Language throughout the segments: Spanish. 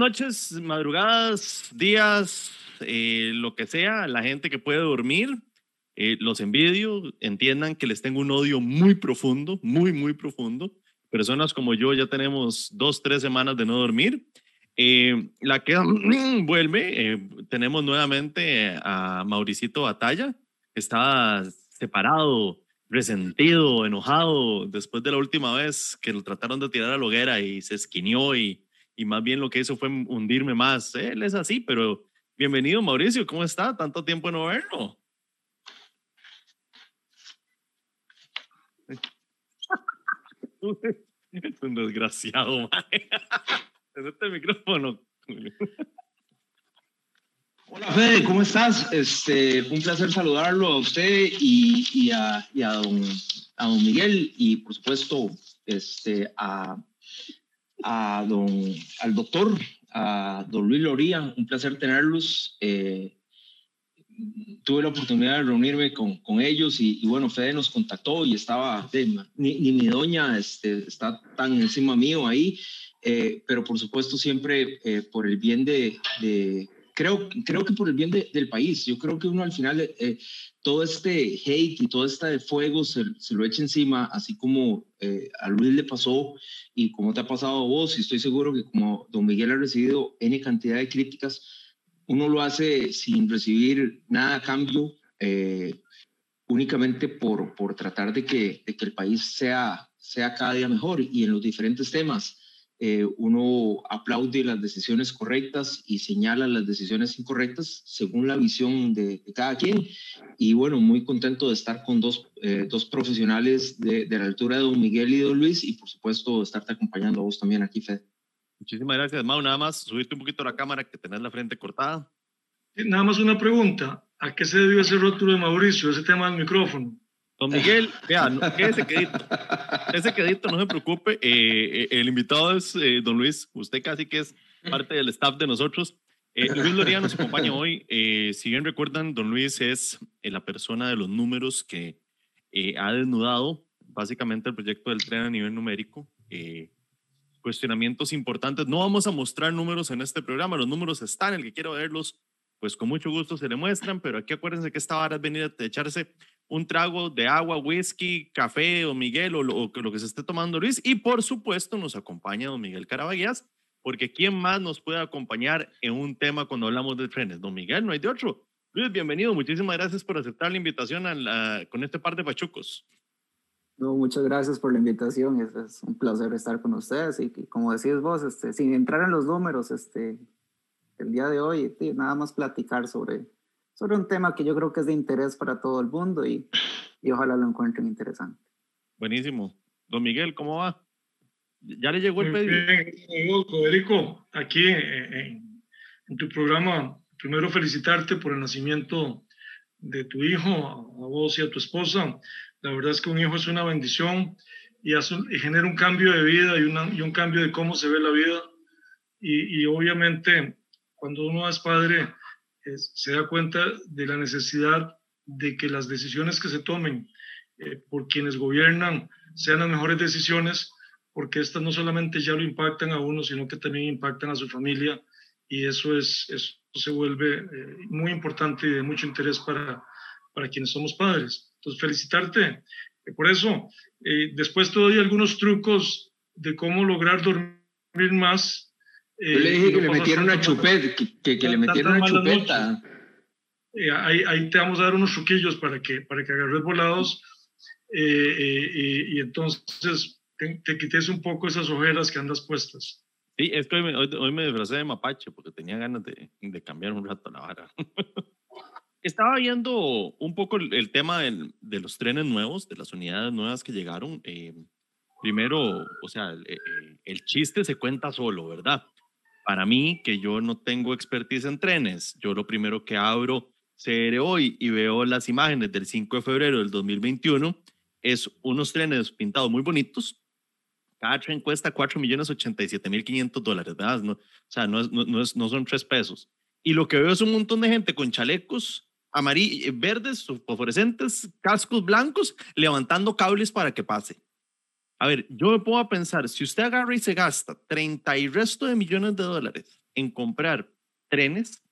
Noches, madrugadas, días, eh, lo que sea, la gente que puede dormir. Eh, los envidio, entiendan que les tengo un odio muy profundo, muy, muy profundo. Personas como yo ya tenemos dos, tres semanas de no dormir. Eh, la que vuelve, tenemos nuevamente a Mauricito Batalla. Está separado, resentido, enojado después de la última vez que lo trataron de tirar a la hoguera y se esquinió y y más bien lo que hizo fue hundirme más. Él es así, pero bienvenido Mauricio, ¿cómo está? Tanto tiempo no verlo. Es un desgraciado, en este micrófono. Hola Fede, ¿cómo estás? Este, un placer saludarlo a usted y, a, y a, don, Miguel y por supuesto este, a, a don, al doctor, a don Luis Loría, un placer tenerlos. Eh, tuve la oportunidad de reunirme con, con ellos y, bueno, Fede nos contactó y estaba, ni, ni, mi doña este, está tan encima mío ahí, eh, pero por supuesto siempre eh, por el bien de creo, creo que por el bien del país. Yo creo que uno al final todo este hate y todo este fuego se, se lo echa encima, así como eh, a Luis le pasó y como te ha pasado a vos, y estoy seguro que como don Miguel ha recibido N cantidad de críticas, uno lo hace sin recibir nada a cambio, eh, únicamente por, por tratar de que, de que el país sea, sea cada día mejor y en los diferentes temas. Eh, uno aplaude las decisiones correctas y señala las decisiones incorrectas según la visión de, cada quien. Y bueno, muy contento de estar con dos, eh, dos profesionales de, de, la altura de don Miguel y don Luis y por supuesto estarte acompañando a vos también aquí, Fed. Muchísimas gracias, Mau. Nada más, subiste un poquito la cámara que tenés la frente cortada. Nada más una pregunta. ¿A qué se debió ese rótulo de Mauricio, ese tema del micrófono? Don Miguel, vea, ese quedito. Ese quedito, no se preocupe. Eh, eh, el invitado es eh, don Luis. Usted casi que es parte del staff de nosotros. Luis Loría nos acompaña hoy. si bien recuerdan, don Luis es la persona de los números que ha desnudado básicamente el proyecto del tren a nivel numérico. cuestionamientos importantes. No vamos a mostrar números en este programa. Los números están. El que quiera verlos, pues con mucho gusto se le muestran. Pero aquí acuérdense que esta vara es venir a echarse un trago de agua, whisky, café o Miguel o lo, lo, que se esté tomando Luis. Y por supuesto nos acompaña don Miguel Caraballas, porque ¿quién más nos puede acompañar en un tema cuando hablamos de trenes? Don Miguel, no hay de otro. Luis, bienvenido. Muchísimas gracias por aceptar la invitación a la, con este par de pachucos. No, muchas gracias por la invitación. Es, es un placer estar con ustedes. Y, como decís vos, este, sin entrar en los números, este, el día de hoy, nada más platicar sobre, sobre un tema que yo creo que es de interés para todo el mundo y, y ojalá lo encuentren interesante. Buenísimo. Don Miguel, ¿cómo va? ¿Ya le llegó el pedido? Bien, Federico, aquí en, en, tu programa, primero felicitarte por el nacimiento de tu hijo, a vos y a tu esposa. La verdad es que un hijo es una bendición y, hace, y genera un cambio de vida y, una, y, un cambio de cómo se ve la vida. Y, y obviamente, cuando uno es padre, se da cuenta de la necesidad de que las decisiones que se tomen eh, por quienes gobiernan sean las mejores decisiones, porque estas no solamente ya lo impactan a uno, sino que también impactan a su familia y eso, es, se vuelve eh, muy importante y de mucho interés para, para quienes somos padres. Entonces, felicitarte eh, por eso. después te doy algunos trucos de cómo lograr dormir más yo le dije que le metieron una chupeta, que, que, le metieron una chupeta. Eh, ahí, ahí, te vamos a dar unos truquillos para que, para que agarres volados eh, eh, y entonces te, te, quites un poco esas ojeras que andas puestas. Sí, es que hoy me, hoy, me disfrazé de mapache porque tenía ganas de, de cambiar un rato la vara. Estaba viendo un poco el, el tema del, de los trenes nuevos, de las unidades nuevas que llegaron. primero, o sea, el, el, chiste se cuenta solo, ¿verdad? Para mí, que yo no tengo expertise en trenes, yo lo primero que abro CR hoy y veo las imágenes del 5 de febrero del 2021 es unos trenes pintados muy bonitos. Cada tren cuesta 4.087.500 dólares, ¿verdad? No, o sea, no, es, no, es, no son tres pesos. Y lo que veo es un montón de gente con chalecos amarillos, verdes, fosforescentes, cascos blancos, levantando cables para que pase. A ver, yo me puedo pensar, si usted agarra y se gasta 30 y resto de millones de dólares en comprar trenes,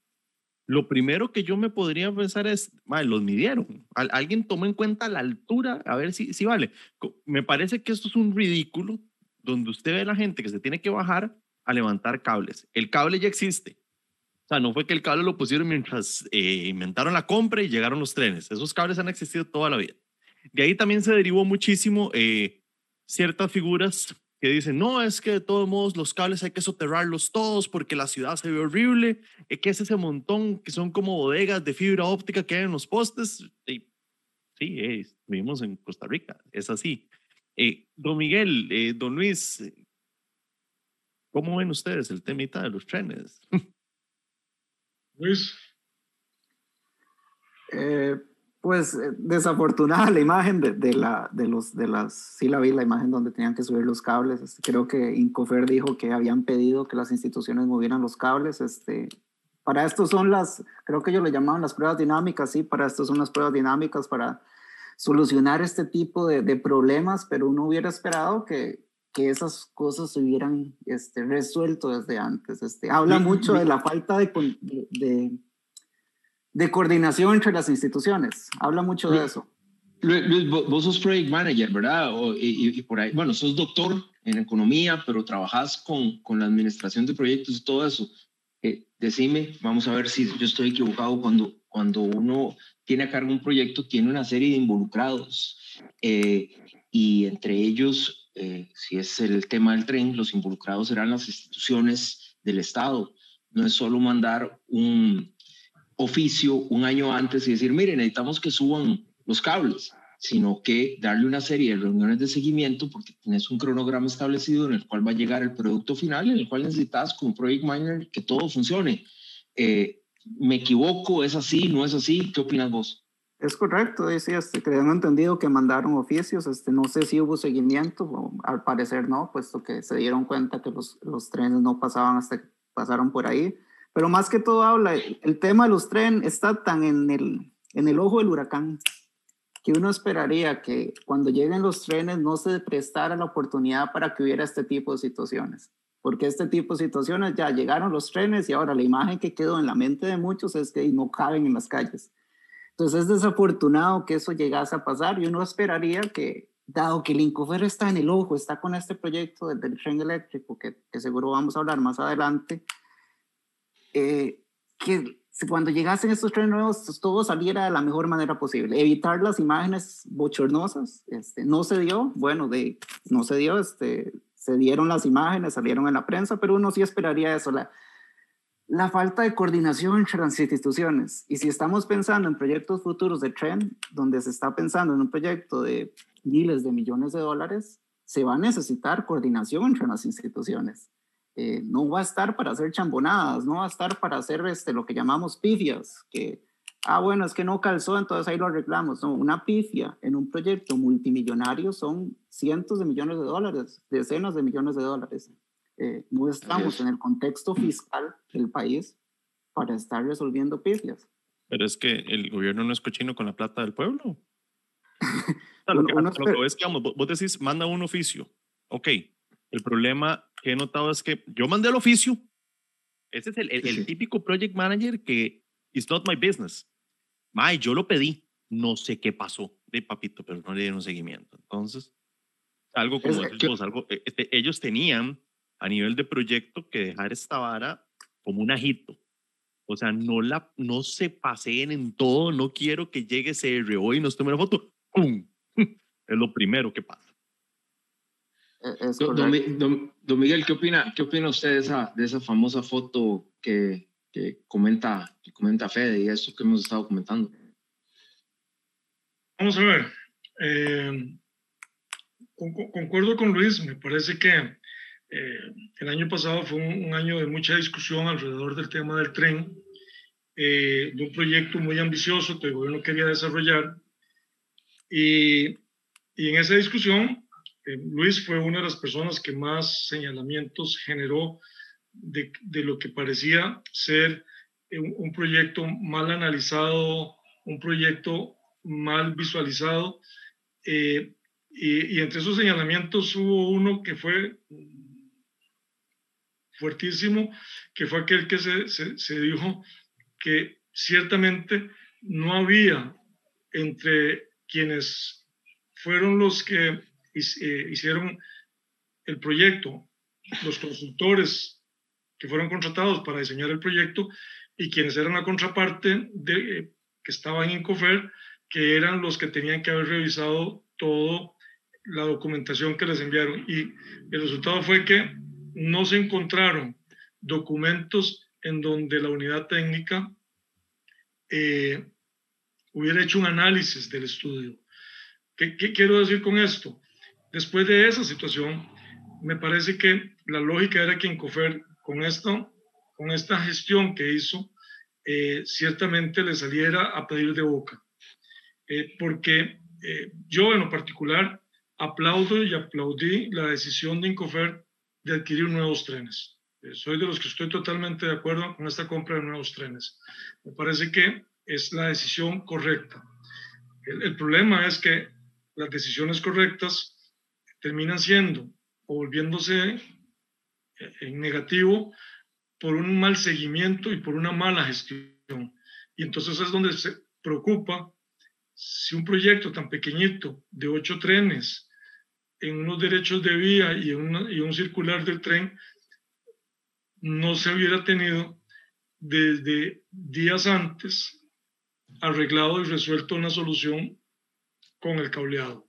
lo primero que yo me podría pensar es, los midieron. alguien tomó en cuenta la altura, a ver si, si vale. Me parece que esto es un ridículo donde usted ve a la gente que se tiene que bajar a levantar cables. El cable ya existe. O sea, no fue que el cable lo pusieron mientras eh, inventaron la compra y llegaron los trenes. Esos cables han existido toda la vida. De ahí también se derivó muchísimo eh, ciertas figuras que dicen, no, es que de todos modos los cables hay que soterrarlos todos porque la ciudad se ve horrible, eh, que es ese montón que son como bodegas de fibra óptica que hay en los postes. Y, sí, vivimos en Costa Rica, es así. don Miguel, don Luis, ¿cómo ven ustedes el temita de los trenes? Luis. Pues eh, desafortunada la imagen de, la, de, los, de las, sí la vi, la imagen donde tenían que subir los cables. Este, creo que Incofer dijo que habían pedido que las instituciones movieran los cables. Este, para esto son las, creo que ellos le llamaban las pruebas dinámicas, sí, para esto son las pruebas dinámicas para solucionar este tipo de, de problemas, pero uno hubiera esperado que, que esas cosas se hubieran este, resuelto desde antes. Este, habla mucho de la falta de, de, de, coordinación entre las instituciones. Habla mucho de eso. Luis, vos sos project manager, ¿verdad? y, por ahí, bueno, sos doctor en economía, pero trabajas con, con la administración de proyectos y todo eso. Eh, decime, vamos a ver si yo estoy equivocado, cuando, cuando uno tiene a cargo un proyecto, tiene una serie de involucrados eh, y entre ellos eh, si es el tema del tren, los involucrados serán las instituciones del Estado. No es solo mandar un oficio un año antes y decir, miren, necesitamos que suban los cables, sino que darle una serie de reuniones de seguimiento porque tienes un cronograma establecido en el cual va a llegar el producto final, en el cual necesitas como project manager que todo funcione. Eh, ¿Me equivoco? ¿Es así? ¿No es así? ¿Qué opinas vos? Es correcto, sí, este, han entendido que mandaron oficios, este, no sé si hubo seguimiento, al parecer no, puesto que se dieron cuenta que los, los trenes no pasaban hasta que pasaron por ahí, pero más que todo habla, el tema de los trenes está tan en el, en el ojo del huracán que uno esperaría que cuando lleguen los trenes no se prestara la oportunidad para que hubiera este tipo de situaciones, porque este tipo de situaciones ya llegaron los trenes y ahora la imagen que quedó en la mente de muchos es que no caben en las calles. Entonces es desafortunado que eso llegase a pasar y uno esperaría que, dado que el Incofer está en el ojo, está con este proyecto del, tren eléctrico, que, seguro vamos a hablar más adelante, eh, que cuando llegasen estos trenes nuevos pues, todo saliera de la mejor manera posible, evitar las imágenes bochornosas, este, no se dio, bueno, de, no se dio, este, se dieron las imágenes, salieron en la prensa, pero uno sí esperaría eso, la, la falta de coordinación entre las instituciones. Y si estamos pensando en proyectos futuros de tren, donde se está pensando en un proyecto de miles de millones de dólares, se va a necesitar coordinación entre las instituciones. Eh, no va a estar para hacer chambonadas, no va a estar para hacer este, lo que llamamos pifias, que, ah, bueno, es que no calzó, entonces ahí lo arreglamos. No, una pifia en un proyecto multimillonario son cientos de millones de dólares, decenas de millones de dólares. Eh, no estamos en el contexto fiscal del país para estar resolviendo pifias. Pero es que el gobierno no es cochino con la plata del pueblo. lo, que, es que, vamos, vos decís, manda un oficio. Ok, el problema que he notado es que yo mandé el oficio. Ese es el, el, típico project manager que it's not my business. May, yo lo pedí. No sé qué pasó de papito, pero no le dieron seguimiento. Entonces, algo como algo, e, este, ellos tenían a nivel de proyecto que dejar esta vara como un ajito. O sea, no, la, no se paseen en todo, no quiero que llegue CRO y nos tome una foto. ¡Pum! Es lo primero que pasa. E, don, Miguel, ¿qué opina, ¿qué opina usted de esa, de esa famosa foto que, que, comenta, que comenta Fede y eso que hemos estado comentando? Vamos a ver. Eh, concuerdo con Luis, me parece que eh, el año pasado fue un, año de mucha discusión alrededor del tema del tren, eh, de un proyecto muy ambicioso que el gobierno quería desarrollar. Y, y en esa discusión, eh, Luis fue una de las personas que más señalamientos generó de, lo que parecía ser un, un, proyecto mal analizado, un proyecto mal visualizado. Y, entre esos señalamientos hubo uno que fue fuertísimo, que fue aquel que se, dijo que ciertamente no había entre quienes fueron los que eh, hicieron el proyecto, los consultores que fueron contratados para diseñar el proyecto y quienes eran la contraparte de, eh, que estaban en COFER, que eran los que tenían que haber revisado toda la documentación que les enviaron. Y el resultado fue que no se encontraron documentos en donde la unidad técnica eh, hubiera hecho un análisis del estudio. ¿Qué, ¿Qué, quiero decir con esto? Después de esa situación, me parece que la lógica era que Incofer, con, esto, con esta gestión que hizo, eh, ciertamente le saliera a pedir de boca. Eh, porque yo en lo particular aplaudo y aplaudí la decisión de Incofer de adquirir nuevos trenes. Eh, soy de los que estoy totalmente de acuerdo con esta compra de nuevos trenes. Me parece que es la decisión correcta. El, problema es que las decisiones correctas terminan siendo o volviéndose eh, en negativo por un mal seguimiento y por una mala gestión. Y entonces es donde se preocupa si un proyecto tan pequeñito de ocho trenes en unos derechos de vía y, y un circular del tren no se hubiera tenido desde días antes arreglado y resuelto una solución con el cableado.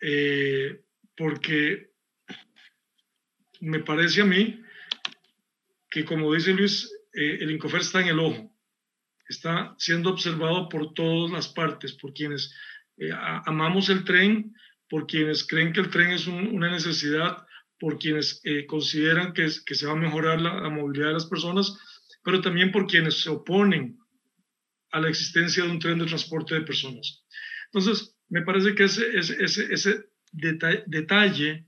Eh, porque me parece a mí que, como dice Luis, eh, el Incofer está en el ojo, está siendo observado por todas las partes, por quienes eh, amamos el tren, por quienes creen que el tren es una necesidad, por quienes eh, consideran que, que, se va a mejorar la, movilidad de las personas, pero también por quienes se oponen a la existencia de un tren de transporte de personas. Entonces, me parece que ese, ese, ese detalle,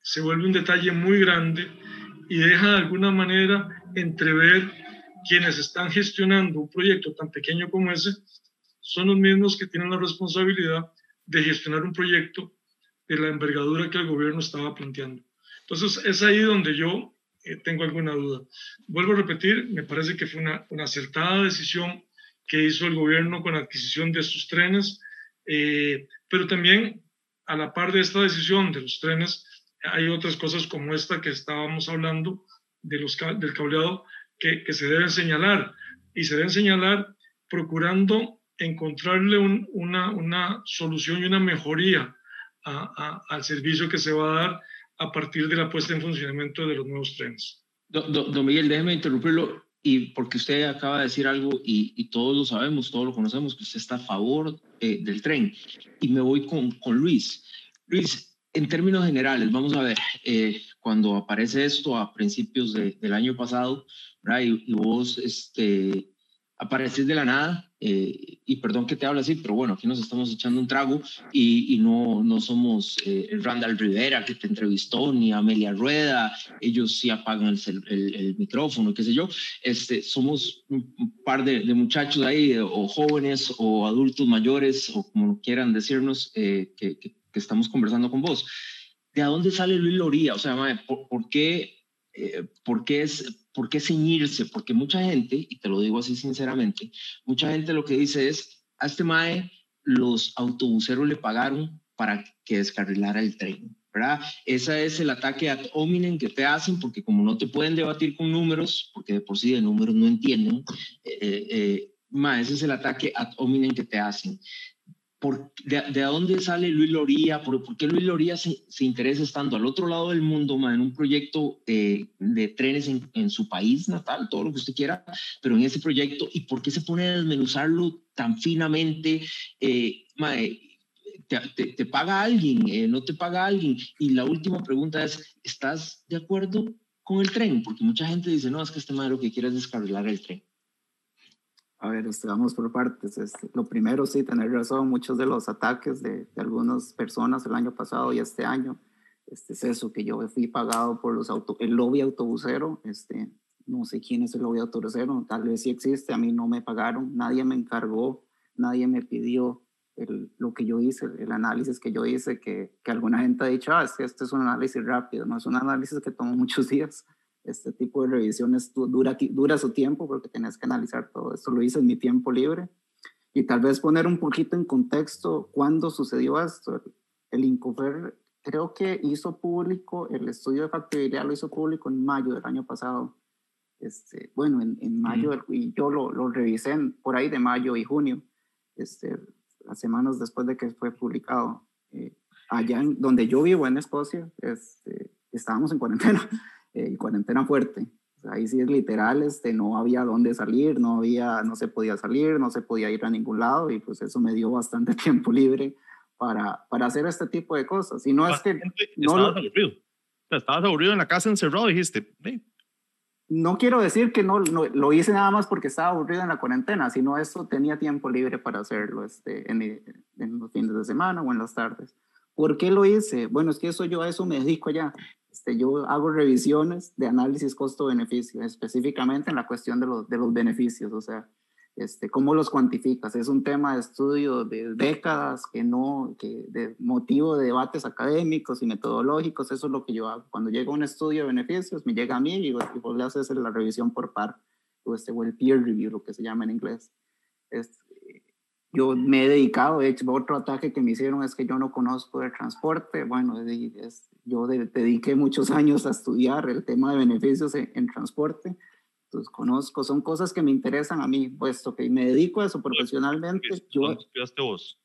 se vuelve un detalle muy grande y deja de alguna manera entrever quienes están gestionando un proyecto tan pequeño como ese son los mismos que tienen la responsabilidad de gestionar un proyecto de la envergadura que el gobierno estaba planteando. Entonces, es ahí donde yo eh, tengo alguna duda. Vuelvo a repetir, me parece que fue una, una, acertada decisión que hizo el gobierno con la adquisición de estos trenes, eh, pero también a la par de esta decisión de los trenes, hay otras cosas como esta que estábamos hablando de los, del cableado que, que se deben señalar y se deben señalar procurando encontrarle una, una solución y una mejoría al servicio que se va a dar a partir de la puesta en funcionamiento de los nuevos trenes. Don, Miguel, déjeme interrumpirlo y porque usted acaba de decir algo y, todos lo sabemos, todos lo conocemos, que usted está a favor eh, del tren. Y me voy con, con Luis. Luis, en términos generales, vamos a ver, eh, cuando aparece esto a principios del año pasado, y, y, vos este, apareces de la nada, eh, y perdón que te hable así, pero bueno, aquí nos estamos echando un trago y, no, no somos eh, el Randall Rivera que te entrevistó, ni Amelia Rueda, ellos sí apagan el, el, micrófono, qué sé yo, este, somos un par de, muchachos ahí, o jóvenes o adultos mayores, o como quieran decirnos, eh, que, que, estamos conversando con vos. ¿De dónde sale Luis Loría? O sea, ¿por, por qué, por qué es ¿por qué ceñirse? Porque mucha gente, y te lo digo así sinceramente, mucha gente lo que dice es, a este MAE los autobuseros le pagaron para que descarrilara el tren, ¿verdad? Ese es el ataque ad hominem que te hacen, porque como no te pueden debatir con números, porque de por sí de números no entienden, eh, eh, eh ese es el ataque ad hominem que te hacen de, dónde sale Luis Loría? ¿Por, qué Luis Loría se, interesa estando al otro lado del mundo, en un proyecto eh, de trenes en, su país natal, todo lo que usted quiera, pero en ese proyecto? ¿Y por qué se pone a desmenuzarlo tan finamente? Eh, te, paga alguien? Eh, ¿No te paga alguien? Y la última pregunta es, ¿estás de acuerdo con el tren? Porque mucha gente dice, no, es que este madre lo que quiere es descarrilar el tren. A ver, este, vamos por partes. Este, lo primero, sí, tener razón, muchos de los ataques de, algunas personas el año pasado y este año, este, es eso, que yo fui pagado por los auto, el lobby autobusero, este, no sé quién es el lobby autobusero, tal vez sí existe, a mí no me pagaron, nadie me encargó, nadie me pidió el, lo que yo hice, el análisis que yo hice, que, que alguna gente ha dicho, ah, este, este es un análisis rápido, no es un análisis que toma muchos días. Este tipo de revisiones dura, dura su tiempo porque tienes que analizar todo esto. Lo hice en mi tiempo libre. Y tal vez poner un poquito en contexto cuándo sucedió esto. El INCOFER creo que hizo público, el estudio de factibilidad lo hizo público en mayo del año pasado. Este, bueno, en, en mayo, y yo lo, lo revisé por ahí de mayo y junio, este, las semanas después de que fue publicado. Eh, allá en, donde yo vivo, en Escocia, este, estábamos en cuarentena, eh, cuarentena fuerte. ahí sí es literal, este, no había dónde salir, no, había, no se podía salir, no se podía ir a ningún lado y pues eso me dio bastante tiempo libre para, para hacer este tipo de cosas. Y no es que... No estabas aburrido. estabas aburrido en la casa encerrado dijiste, no quiero decir que no, lo hice nada más porque estaba aburrido en la cuarentena, sino eso tenía tiempo libre para hacerlo este, en, en, los fines de semana o en las tardes. ¿Por qué lo hice? Bueno, es que eso yo a eso me dedico ya. Este, yo hago revisiones de análisis costo-beneficio, específicamente en la cuestión de los, de los beneficios, o sea, este, ¿Cómo los cuantificas? Es un tema de estudio de décadas que no, que de motivo de debates académicos y metodológicos, eso es lo que yo hago. Cuando llega un estudio de beneficios, me llega a mí y, vos le haces la revisión por par, o, este, o el peer review, lo que se llama en inglés. Este, yo me he dedicado, de hecho, otro ataque que me hicieron es que yo no conozco el transporte. Bueno, es, yo dediqué muchos años a estudiar el tema de beneficios en, en transporte pues, conozco, son cosas que me interesan a mí, puesto que me dedico a eso profesionalmente. ¿Dónde estudiaste vos?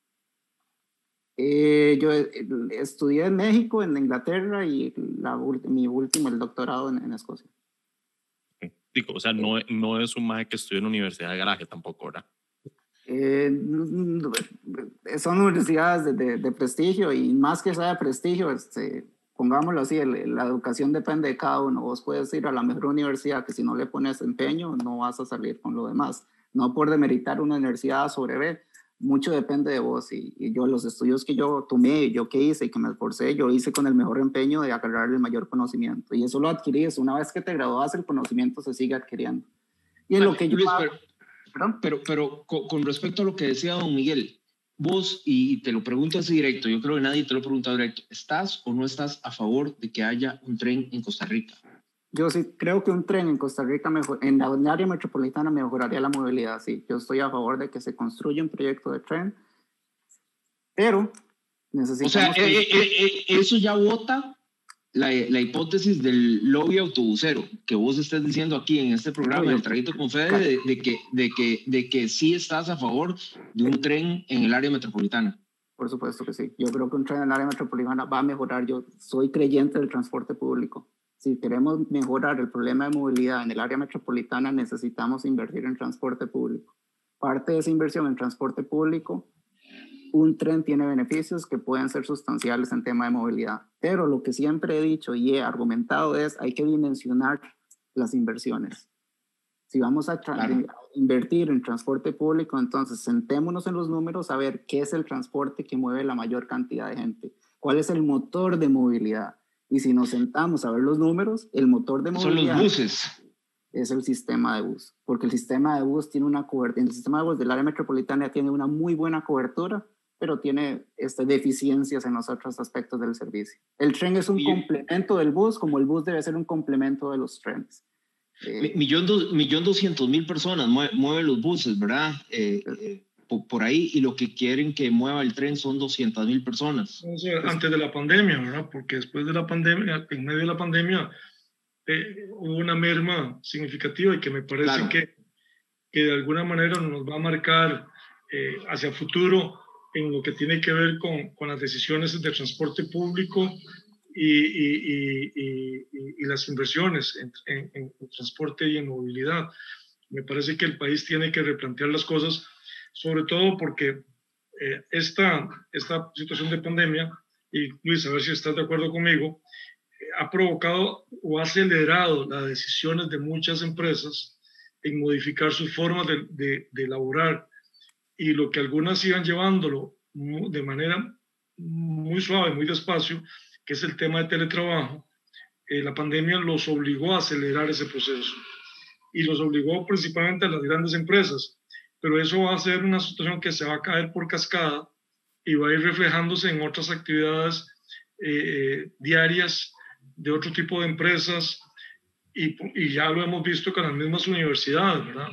Eh, yo eh, estudié en México, en Inglaterra y la, mi último, el doctorado en, Escocia. Digo, o sea, no, no es un maje que estudió en la Universidad de Garaje tampoco, ¿verdad? Eh, son universidades de, de, de, prestigio y más que sea de prestigio, este, pongámoslo así, la educación depende de cada uno. Vos puedes ir a la mejor universidad que si no le pones empeño no vas a salir con lo demás. No por demeritar una universidad sobre B, mucho depende de vos. Y, yo los estudios que yo tomé, yo que hice y que me esforcé, yo hice con el mejor empeño de agarrar el mayor conocimiento. Y eso lo adquirís. Una vez que te gradúas, el conocimiento se sigue adquiriendo. Y en lo que yo... pero, pero, pero con respecto a lo que decía don Miguel, vos, y te lo pregunto así directo, yo creo que nadie te lo ha preguntado directo, ¿estás o no estás a favor de que haya un tren en Costa Rica? Yo sí creo que un tren en Costa Rica, mejor, en la área metropolitana, mejoraría la movilidad. Sí, yo estoy a favor de que se construya un proyecto de tren, pero necesitamos... O sea, eh, eh, eh, eso ya vota la, la, hipótesis del lobby autobusero que vos estás diciendo aquí en este programa, en el traguito con Fede, de, que, de, que, de que sí estás a favor de un tren en el área metropolitana. Por supuesto que sí. Yo creo que un tren en el área metropolitana va a mejorar. Yo soy creyente del transporte público. Si queremos mejorar el problema de movilidad en el área metropolitana, necesitamos invertir en transporte público. Parte de esa inversión en transporte público un tren tiene beneficios que pueden ser sustanciales en tema de movilidad, pero lo que siempre he dicho y he argumentado es hay que dimensionar las inversiones. Si vamos a invertir en transporte público, entonces sentémonos en los números a ver qué es el transporte que mueve la mayor cantidad de gente, cuál es el motor de movilidad. Y si nos sentamos a ver los números, el motor de movilidad... Son los buses es el sistema de bus, porque el sistema de bus tiene una cobertura, el sistema de bus del área metropolitana tiene una muy buena cobertura, pero tiene este, deficiencias en los otros aspectos del servicio. El tren es un complemento del bus, como el bus debe ser un complemento de los trenes. Eh, millón, millón doscientos mil personas mueven los buses, ¿verdad? Eh, eh, por, ahí, y lo que quieren que mueva el tren son doscientas mil personas. antes de la pandemia, ¿verdad? Porque después de la pandemia, en medio de la pandemia, hubo una merma significativa y que me parece que, que de alguna manera nos va a marcar hacia el futuro en lo que tiene que ver con, con las decisiones de transporte público y, y, y, y las inversiones en, en, transporte y en movilidad. Me parece que el país tiene que replantear las cosas, sobre todo porque eh, esta, esta situación de pandemia, y Luis, a ver si estás de acuerdo conmigo, eh, ha provocado o ha acelerado las decisiones de muchas empresas en modificar sus formas de, de, de elaborar y lo que algunas iban llevándolo de manera muy suave, muy despacio, que es el tema de teletrabajo, eh, la pandemia los obligó a acelerar ese proceso y los obligó principalmente a las grandes empresas, pero eso va a ser una situación que se va a caer por cascada y va a ir reflejándose en otras actividades eh, diarias de otro tipo de empresas y, y, ya lo hemos visto con las mismas universidades, ¿verdad?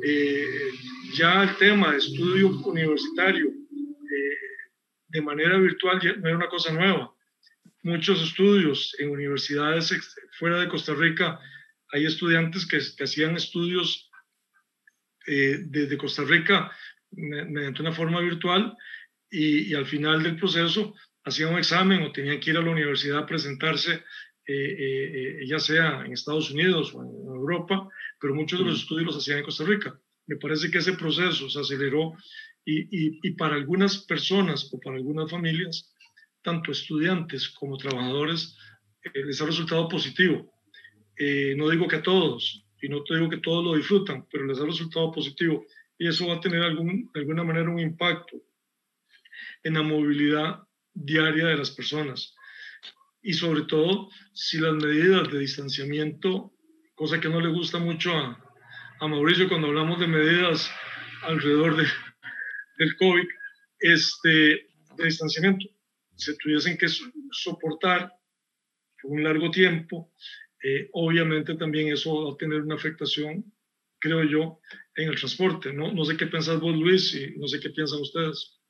Eh, ya el tema de estudio universitario eh, de manera virtual no era una cosa nueva. Muchos estudios en universidades fuera de Costa Rica, hay estudiantes que, que hacían estudios eh, desde Costa Rica mediante una forma virtual y, y, al final del proceso hacían un examen o tenían que ir a la universidad a presentarse, ya sea en Estados Unidos o en Europa, pero muchos de los estudios los hacían en Costa Rica. Me parece que ese proceso se aceleró y, y, para algunas personas o para algunas familias, tanto estudiantes como trabajadores, eh, les ha resultado positivo. Eh, no digo que a todos, y no te digo que todos lo disfrutan, pero les ha resultado positivo. Y eso va a tener algún, de alguna manera un impacto en la movilidad diaria de las personas. Y sobre todo, si las medidas de distanciamiento cosa que no le gusta mucho a, a Mauricio cuando hablamos de medidas alrededor de, del COVID, este, de distanciamiento, se tuviesen que soportar por un largo tiempo, eh, obviamente también eso va a tener una afectación, creo yo, en el transporte. No, no sé qué piensas vos, Luis, y no sé qué piensan ustedes.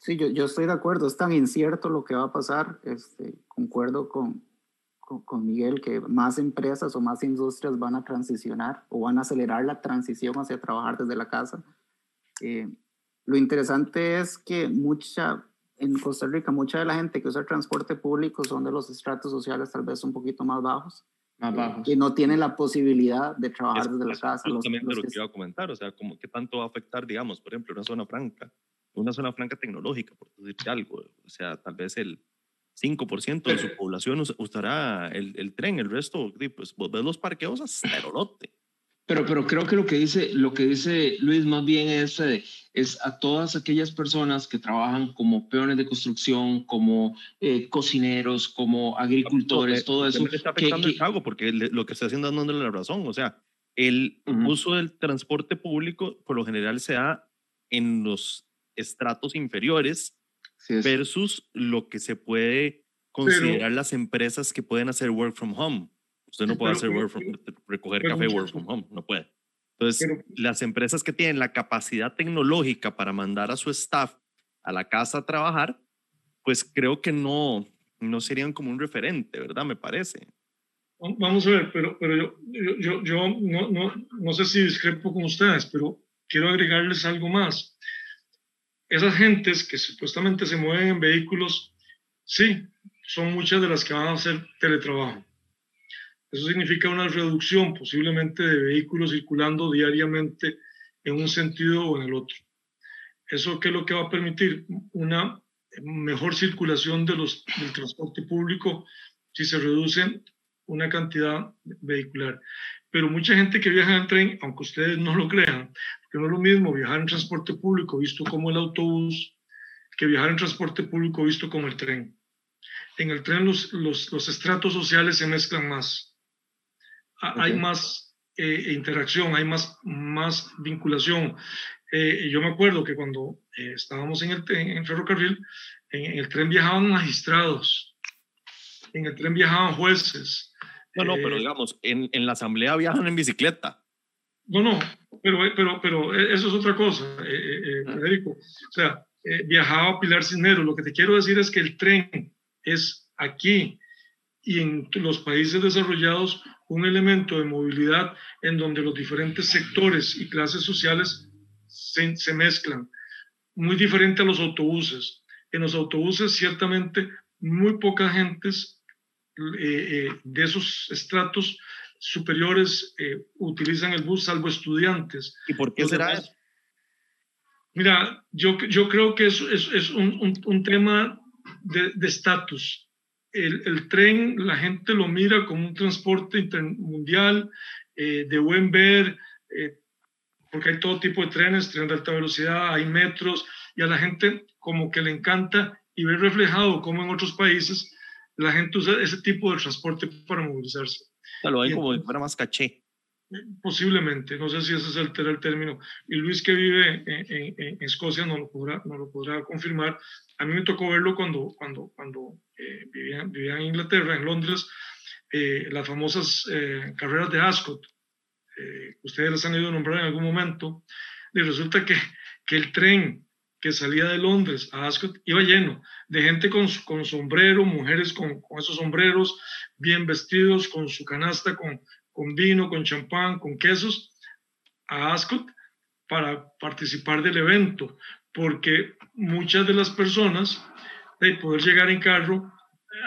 Sí, yo, yo estoy de acuerdo, es tan incierto lo que va a pasar, este, concuerdo con, con, Miguel que más empresas o más industrias van a transicionar o van a acelerar la transición hacia trabajar desde la casa. Eh, lo interesante es que mucha, en Costa Rica, mucha de la gente que usa el transporte público son de los estratos sociales tal vez un poquito más bajos. Más bajos. Que no tienen la posibilidad de trabajar desde la casa. Justamente lo que iba a comentar, o sea, como, ¿qué tanto va a afectar, digamos, por ejemplo, una zona franca? Una zona franca tecnológica, por decirte algo. O sea, tal vez el, 5% de su población usará el, el, tren, el resto, pues vos ves los parqueos a cerolote. Pero, pero creo que lo que dice, lo que dice Luis más bien es, eh, es a todas aquellas personas que trabajan como peones de construcción, como eh, cocineros, como agricultores, todo eso. está afectando el pago porque lo que está haciendo es dándole la razón. O sea, el uso del transporte público por lo general se da en los estratos inferiores versus lo que se puede considerar las empresas que pueden hacer work from home. Usted no puede hacer work from, recoger café work from home, no puede. Entonces, las empresas que tienen la capacidad tecnológica para mandar a su staff a la casa a trabajar, pues creo que no, no serían como un referente, ¿verdad? Me parece. Vamos a ver, pero, pero yo, yo, yo no, no, no sé si discrepo con ustedes, pero quiero agregarles algo más esas gentes que supuestamente se mueven en vehículos, sí, son muchas de las que van a hacer teletrabajo. Eso significa una reducción posiblemente de vehículos circulando diariamente en un sentido o en el otro. ¿Eso qué es lo que va a permitir? Una mejor circulación de los, del transporte público si se reduce una cantidad vehicular. Pero mucha gente que viaja en tren, aunque ustedes no lo crean, que no es lo mismo viajar en transporte público visto como el autobús que viajar en transporte público visto como el tren. En el tren los, los, los estratos sociales se mezclan más. Hay más eh, interacción, hay más, más vinculación. Eh, yo me acuerdo que cuando eh, estábamos en el en ferrocarril, en, el tren viajaban magistrados, en el tren viajaban jueces. No, no, pero digamos, en, en la asamblea viajan en bicicleta. No, no, pero, pero, pero eso es otra cosa, eh, eh, eh ah. Federico. O sea, eh, viajaba Pilar Cisneros. Lo que te quiero decir es que el tren es aquí y en los países desarrollados un elemento de movilidad en donde los diferentes sectores y clases sociales se, se mezclan. Muy diferente a los autobuses. En los autobuses, ciertamente, muy pocas gentes de esos estratos superiores eh, utilizan el bus, salvo estudiantes. ¿Y por qué será eso? Mira, yo, yo creo que es, es, es un, un, tema de estatus. El, el, tren, la gente lo mira como un transporte intermundial, eh, de buen ver, eh, porque hay todo tipo de trenes, trenes de alta velocidad, hay metros, y a la gente como que le encanta y ver reflejado como en otros países la gente usa ese tipo de transporte para movilizarse lo ven como si fuera más caché. Posiblemente, no sé si ese es el, el término. Y Luis que vive en, en, Escocia no lo, podrá, no lo podrá confirmar. A mí me tocó verlo cuando, cuando, cuando eh, vivía, vivía, en Inglaterra, en Londres, eh, las famosas eh, carreras de Ascot. ustedes las han ido a nombrar en algún momento. Y resulta que, que el tren que salía de Londres a Ascot iba lleno de gente con, con sombrero, mujeres con, con esos sombreros, bien vestidos, con su canasta, con, con vino, con champán, con quesos, a Ascot para participar del evento, porque muchas de las personas, de poder llegar en carro,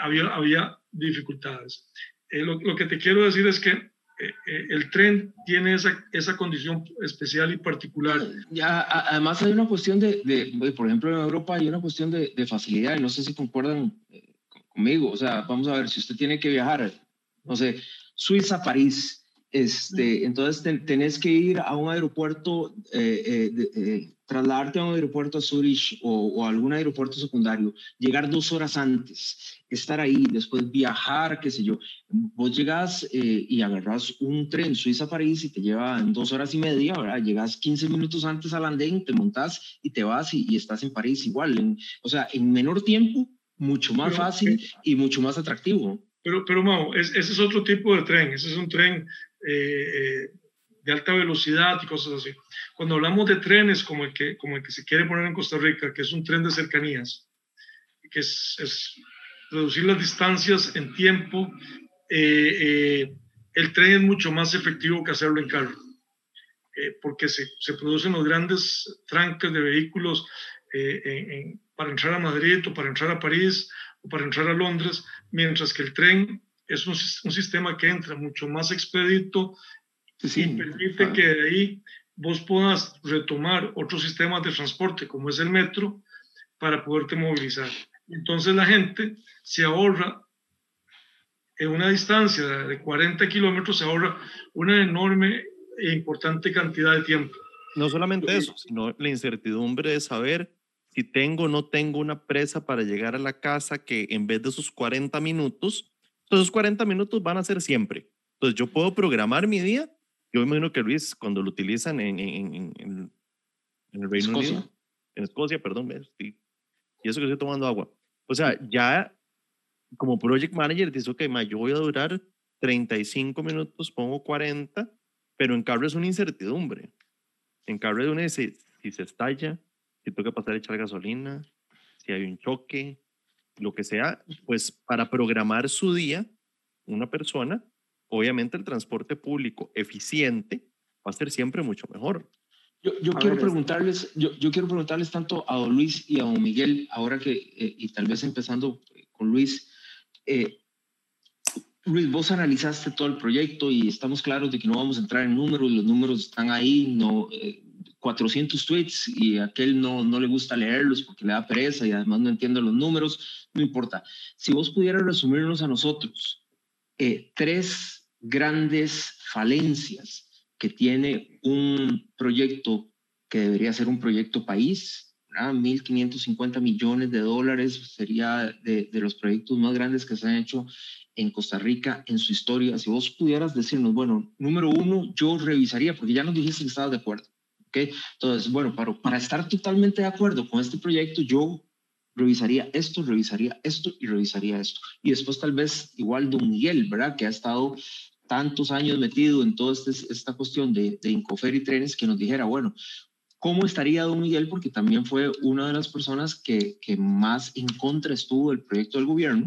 había, había dificultades. Eh, lo, que te quiero decir es que el tren tiene esa, esa condición especial y particular. Ya, además hay una cuestión de, de, por ejemplo, en Europa hay una cuestión de, de facilidad, y no sé si concuerdan conmigo, o sea, vamos a ver, si usted tiene que viajar, no sé, Suiza, París. Este, entonces tenés que ir a un aeropuerto, eh, eh, eh, trasladarte a un aeropuerto a Zurich o, a algún aeropuerto secundario, llegar dos horas antes, estar ahí, después viajar, qué sé yo. Vos llegas y agarras un tren Suiza-París y te lleva en dos horas y media, ¿verdad? Llegas 15 minutos antes al andén, te montas y te vas y, estás en París igual. o sea, en menor tiempo, mucho más fácil y mucho más atractivo. Pero, pero Mau, ese es otro tipo de tren, ese es un tren eh, eh, de alta velocidad y cosas así. Cuando hablamos de trenes como el, que, como el que se quiere poner en Costa Rica, que es un tren de cercanías, que es, reducir las distancias en tiempo, eh, el tren es mucho más efectivo que hacerlo en carro, porque se, se, producen los grandes tranques de vehículos para entrar a Madrid o para entrar a París para entrar a Londres, mientras que el tren es un, un sistema que entra mucho más expedito y permite que de ahí vos puedas retomar otros sistemas de transporte, como es el metro, para poderte movilizar. Entonces la gente se ahorra en una distancia de 40 kilómetros, se ahorra una enorme e importante cantidad de tiempo. No solamente eso, sino la incertidumbre de saber si tengo o no tengo una presa para llegar a la casa que en vez de esos 40 minutos, esos 40 minutos van a ser siempre. Entonces yo puedo programar mi día. Yo imagino que Luis, cuando lo utilizan en, en, en, en el Reino Unido, en Escocia, perdón, sí. y eso que estoy tomando agua. O sea, ya como project manager dice, ok, ma, yo voy a durar 35 minutos, pongo 40, pero en carro es una incertidumbre. En carro es una, si, si se estalla, si toca pasar a echar gasolina, si hay un choque, lo que sea, pues para programar su día, una persona, obviamente el transporte público eficiente va a ser siempre mucho mejor. Yo, yo quiero preguntarles, yo, yo, quiero preguntarles tanto a don Luis y a don Miguel, ahora que, eh, y tal vez empezando con Luis, eh, Luis, vos analizaste todo el proyecto y estamos claros de que no vamos a entrar en números, los números están ahí, no, eh, 400 tweets y a aquel no, no le gusta leerlos porque le da pereza y además no entiende los números, no importa. Si vos pudieras resumirnos a nosotros eh, tres grandes falencias que tiene un proyecto que debería ser un proyecto país, 1.550 millones de dólares sería de, de, los proyectos más grandes que se han hecho en Costa Rica en su historia. Si vos pudieras decirnos, bueno, número uno, yo revisaría, porque ya nos dijiste que estabas de acuerdo. Entonces, bueno, para, para estar totalmente de acuerdo con este proyecto, yo revisaría esto, revisaría esto y revisaría esto. Y después tal vez igual don Miguel, ¿verdad? Que ha estado tantos años metido en toda este, esta cuestión de, de Incofer y trenes, que nos dijera, bueno, ¿cómo estaría don Miguel? Porque también fue una de las personas que, más en contra estuvo del proyecto del gobierno,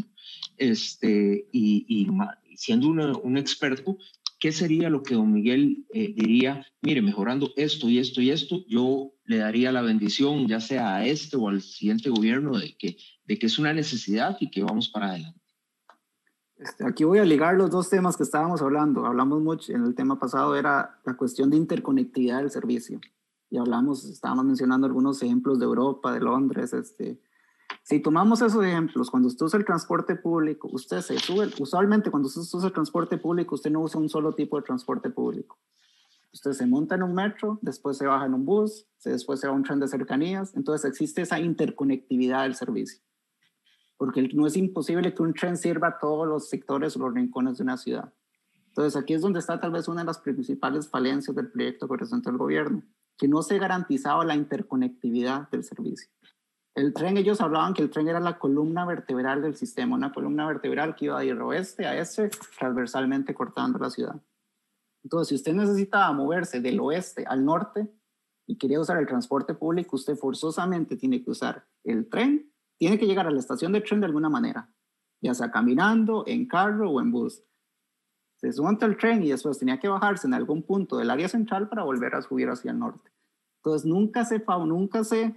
este, y, y siendo un experto, ¿qué sería lo que don Miguel eh, diría? Mire, mejorando esto y esto y esto, yo le daría la bendición, ya sea a este o al siguiente gobierno, de que, de que es una necesidad y que vamos para adelante. Este, aquí voy a ligar los dos temas que estábamos hablando. Hablamos mucho, en el tema pasado era la cuestión de interconectividad del servicio. Y hablamos, estábamos mencionando algunos ejemplos de Europa, de Londres, este, si tomamos esos ejemplos, cuando usted usa el transporte público, usted se sube, usualmente cuando usted usa el transporte público, usted no usa un solo tipo de transporte público. Usted se monta en un metro, después se baja en un bus, después se va a un tren de cercanías, entonces existe esa interconectividad del servicio. Porque no es imposible que un tren sirva a todos los sectores o los rincones de una ciudad. Entonces aquí es donde está tal vez una de las principales falencias del proyecto que presentó el gobierno, que no se garantizaba la interconectividad del servicio. El tren, ellos hablaban que el tren era la columna vertebral del sistema, una columna vertebral que iba de oeste a este, transversalmente cortando la ciudad. Entonces, si usted necesitaba moverse del oeste al norte y quería usar el transporte público, usted forzosamente tiene que usar el tren, tiene que llegar a la estación de tren de alguna manera, ya sea caminando, en carro o en bus. Se monta el tren y después tenía que bajarse en algún punto del área central para volver a subir hacia el norte. Entonces, nunca se, nunca se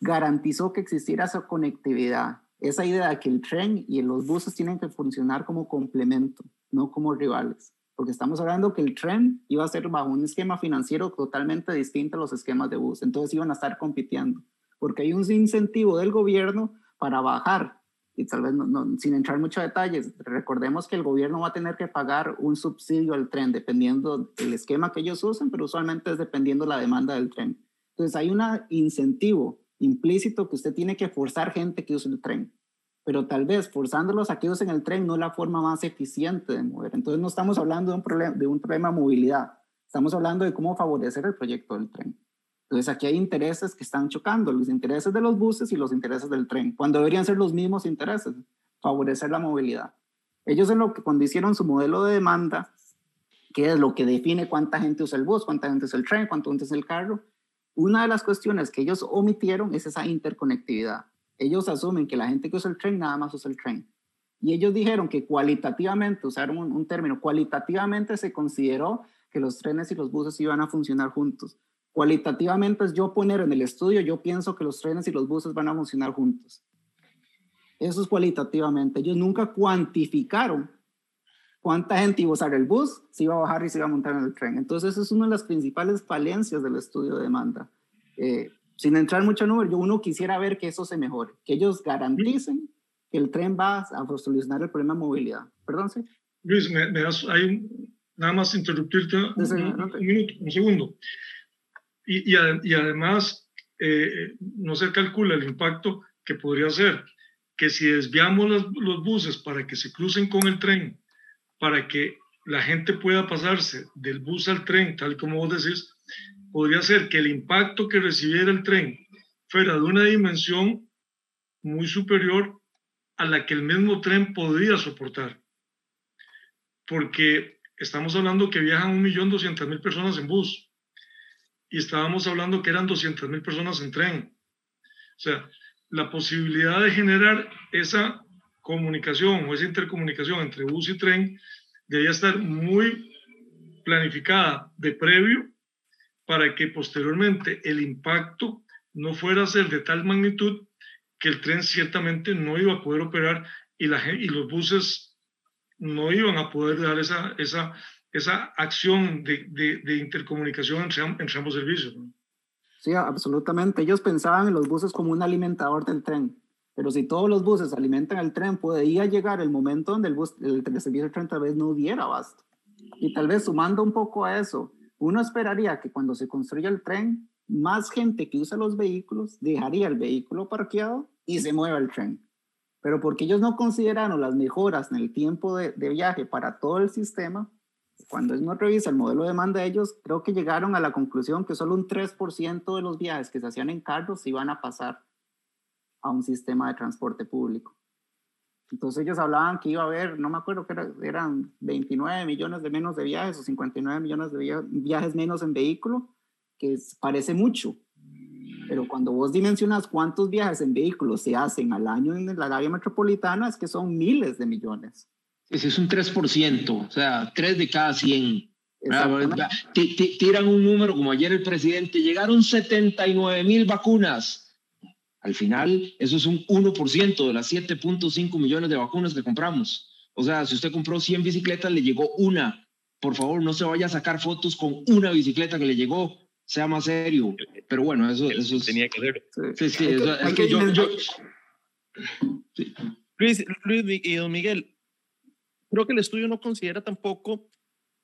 garantizó que existiera esa conectividad, esa idea de que el tren y los buses tienen que funcionar como complemento, no como rivales, porque estamos hablando que el tren iba a ser bajo un esquema financiero totalmente distinto a los esquemas de bus, entonces iban a estar compitiendo, porque hay un incentivo del gobierno para bajar, y tal vez sin entrar mucho detalles, recordemos que el gobierno va a tener que pagar un subsidio al tren dependiendo del esquema que ellos usen, pero usualmente es dependiendo la demanda del tren. Entonces hay un incentivo implícito que usted tiene que forzar gente que use el tren. Pero tal vez forzándolos a que usen el tren no es la forma más eficiente de mover. Entonces no estamos hablando de un problema de, un problema de movilidad, estamos hablando de cómo favorecer el proyecto del tren. Entonces aquí hay intereses que están chocando, los intereses de los buses y los intereses del tren, cuando deberían ser los mismos intereses, favorecer la movilidad. Ellos en lo que cuando hicieron su modelo de demanda, que es lo que define cuánta gente usa el bus, cuánta gente usa el tren, cuánta gente usa el carro, una de las cuestiones que ellos omitieron es esa interconectividad. Ellos asumen que la gente que usa el tren nada más usa el tren. Y ellos dijeron que cualitativamente, usaron un, término, cualitativamente se consideró que los trenes y los buses iban a funcionar juntos. Cualitativamente es yo poner en el estudio, yo pienso que los trenes y los buses van a funcionar juntos. Eso es cualitativamente. Ellos nunca cuantificaron cuánta gente iba a usar el bus, si iba a bajar y se iba a montar en el tren. Entonces, esa es una de las principales falencias del estudio de demanda. Eh, sin entrar mucho en número, yo uno quisiera ver que eso se mejore, que ellos garanticen que el tren va a solucionar el problema de movilidad. Perdón, sí. Luis, me, das ahí nada más interrumpirte un, minuto, un segundo. Y, además, eh, no se calcula el impacto que podría ser que si desviamos los, los buses para que se crucen con el tren para que la gente pueda pasarse del bus al tren, tal como vos decís, podría ser que el impacto que recibiera el tren fuera de una dimensión muy superior a la que el mismo tren podría soportar. Porque estamos hablando que viajan 1.200.000 personas en bus y estábamos hablando que eran 200.000 personas en tren. O sea, la posibilidad de generar esa comunicación o esa intercomunicación entre bus y tren debía estar muy planificada de previo para que posteriormente el impacto no fuera a ser de tal magnitud que el tren ciertamente no iba a poder operar y, la, y los buses no iban a poder dar esa, esa, esa acción de, de, intercomunicación entre, ambos servicios. Sí, absolutamente. Ellos pensaban en los buses como un alimentador del tren. Pero si todos los buses alimentan el tren, podría llegar el momento donde el, bus, el, servicio de tren tal vez no diera abasto. Y tal vez sumando un poco a eso, uno esperaría que cuando se construya el tren, más gente que usa los vehículos dejaría el vehículo parqueado y se mueva el tren. Pero porque ellos no consideraron las mejoras en el tiempo de, de viaje para todo el sistema, cuando uno revisa el modelo de demanda de ellos, creo que llegaron a la conclusión que solo un 3% de los viajes que se hacían en carros iban a pasar a un sistema de transporte público. Entonces ellos hablaban que iba a haber, no me acuerdo que eran 29 millones de menos de viajes o 59 millones de viajes menos en vehículo, que parece mucho. Pero cuando vos dimensionas cuántos viajes en vehículo se hacen al año en la área metropolitana, es que son miles de millones. Ese es un 3%, o sea, 3 de cada 100. Tiran un número como ayer el presidente, llegaron 79 mil vacunas al final, eso es un 1% de las 7.5 millones de vacunas que compramos. O sea, si usted compró 100 bicicletas, le llegó una. Por favor, no se vaya a sacar fotos con una bicicleta que le llegó. Sea más serio. Pero bueno, eso, eso tenía que ser. Sí, sí, es que yo, Luis, Luis y don Miguel, creo que el estudio no considera tampoco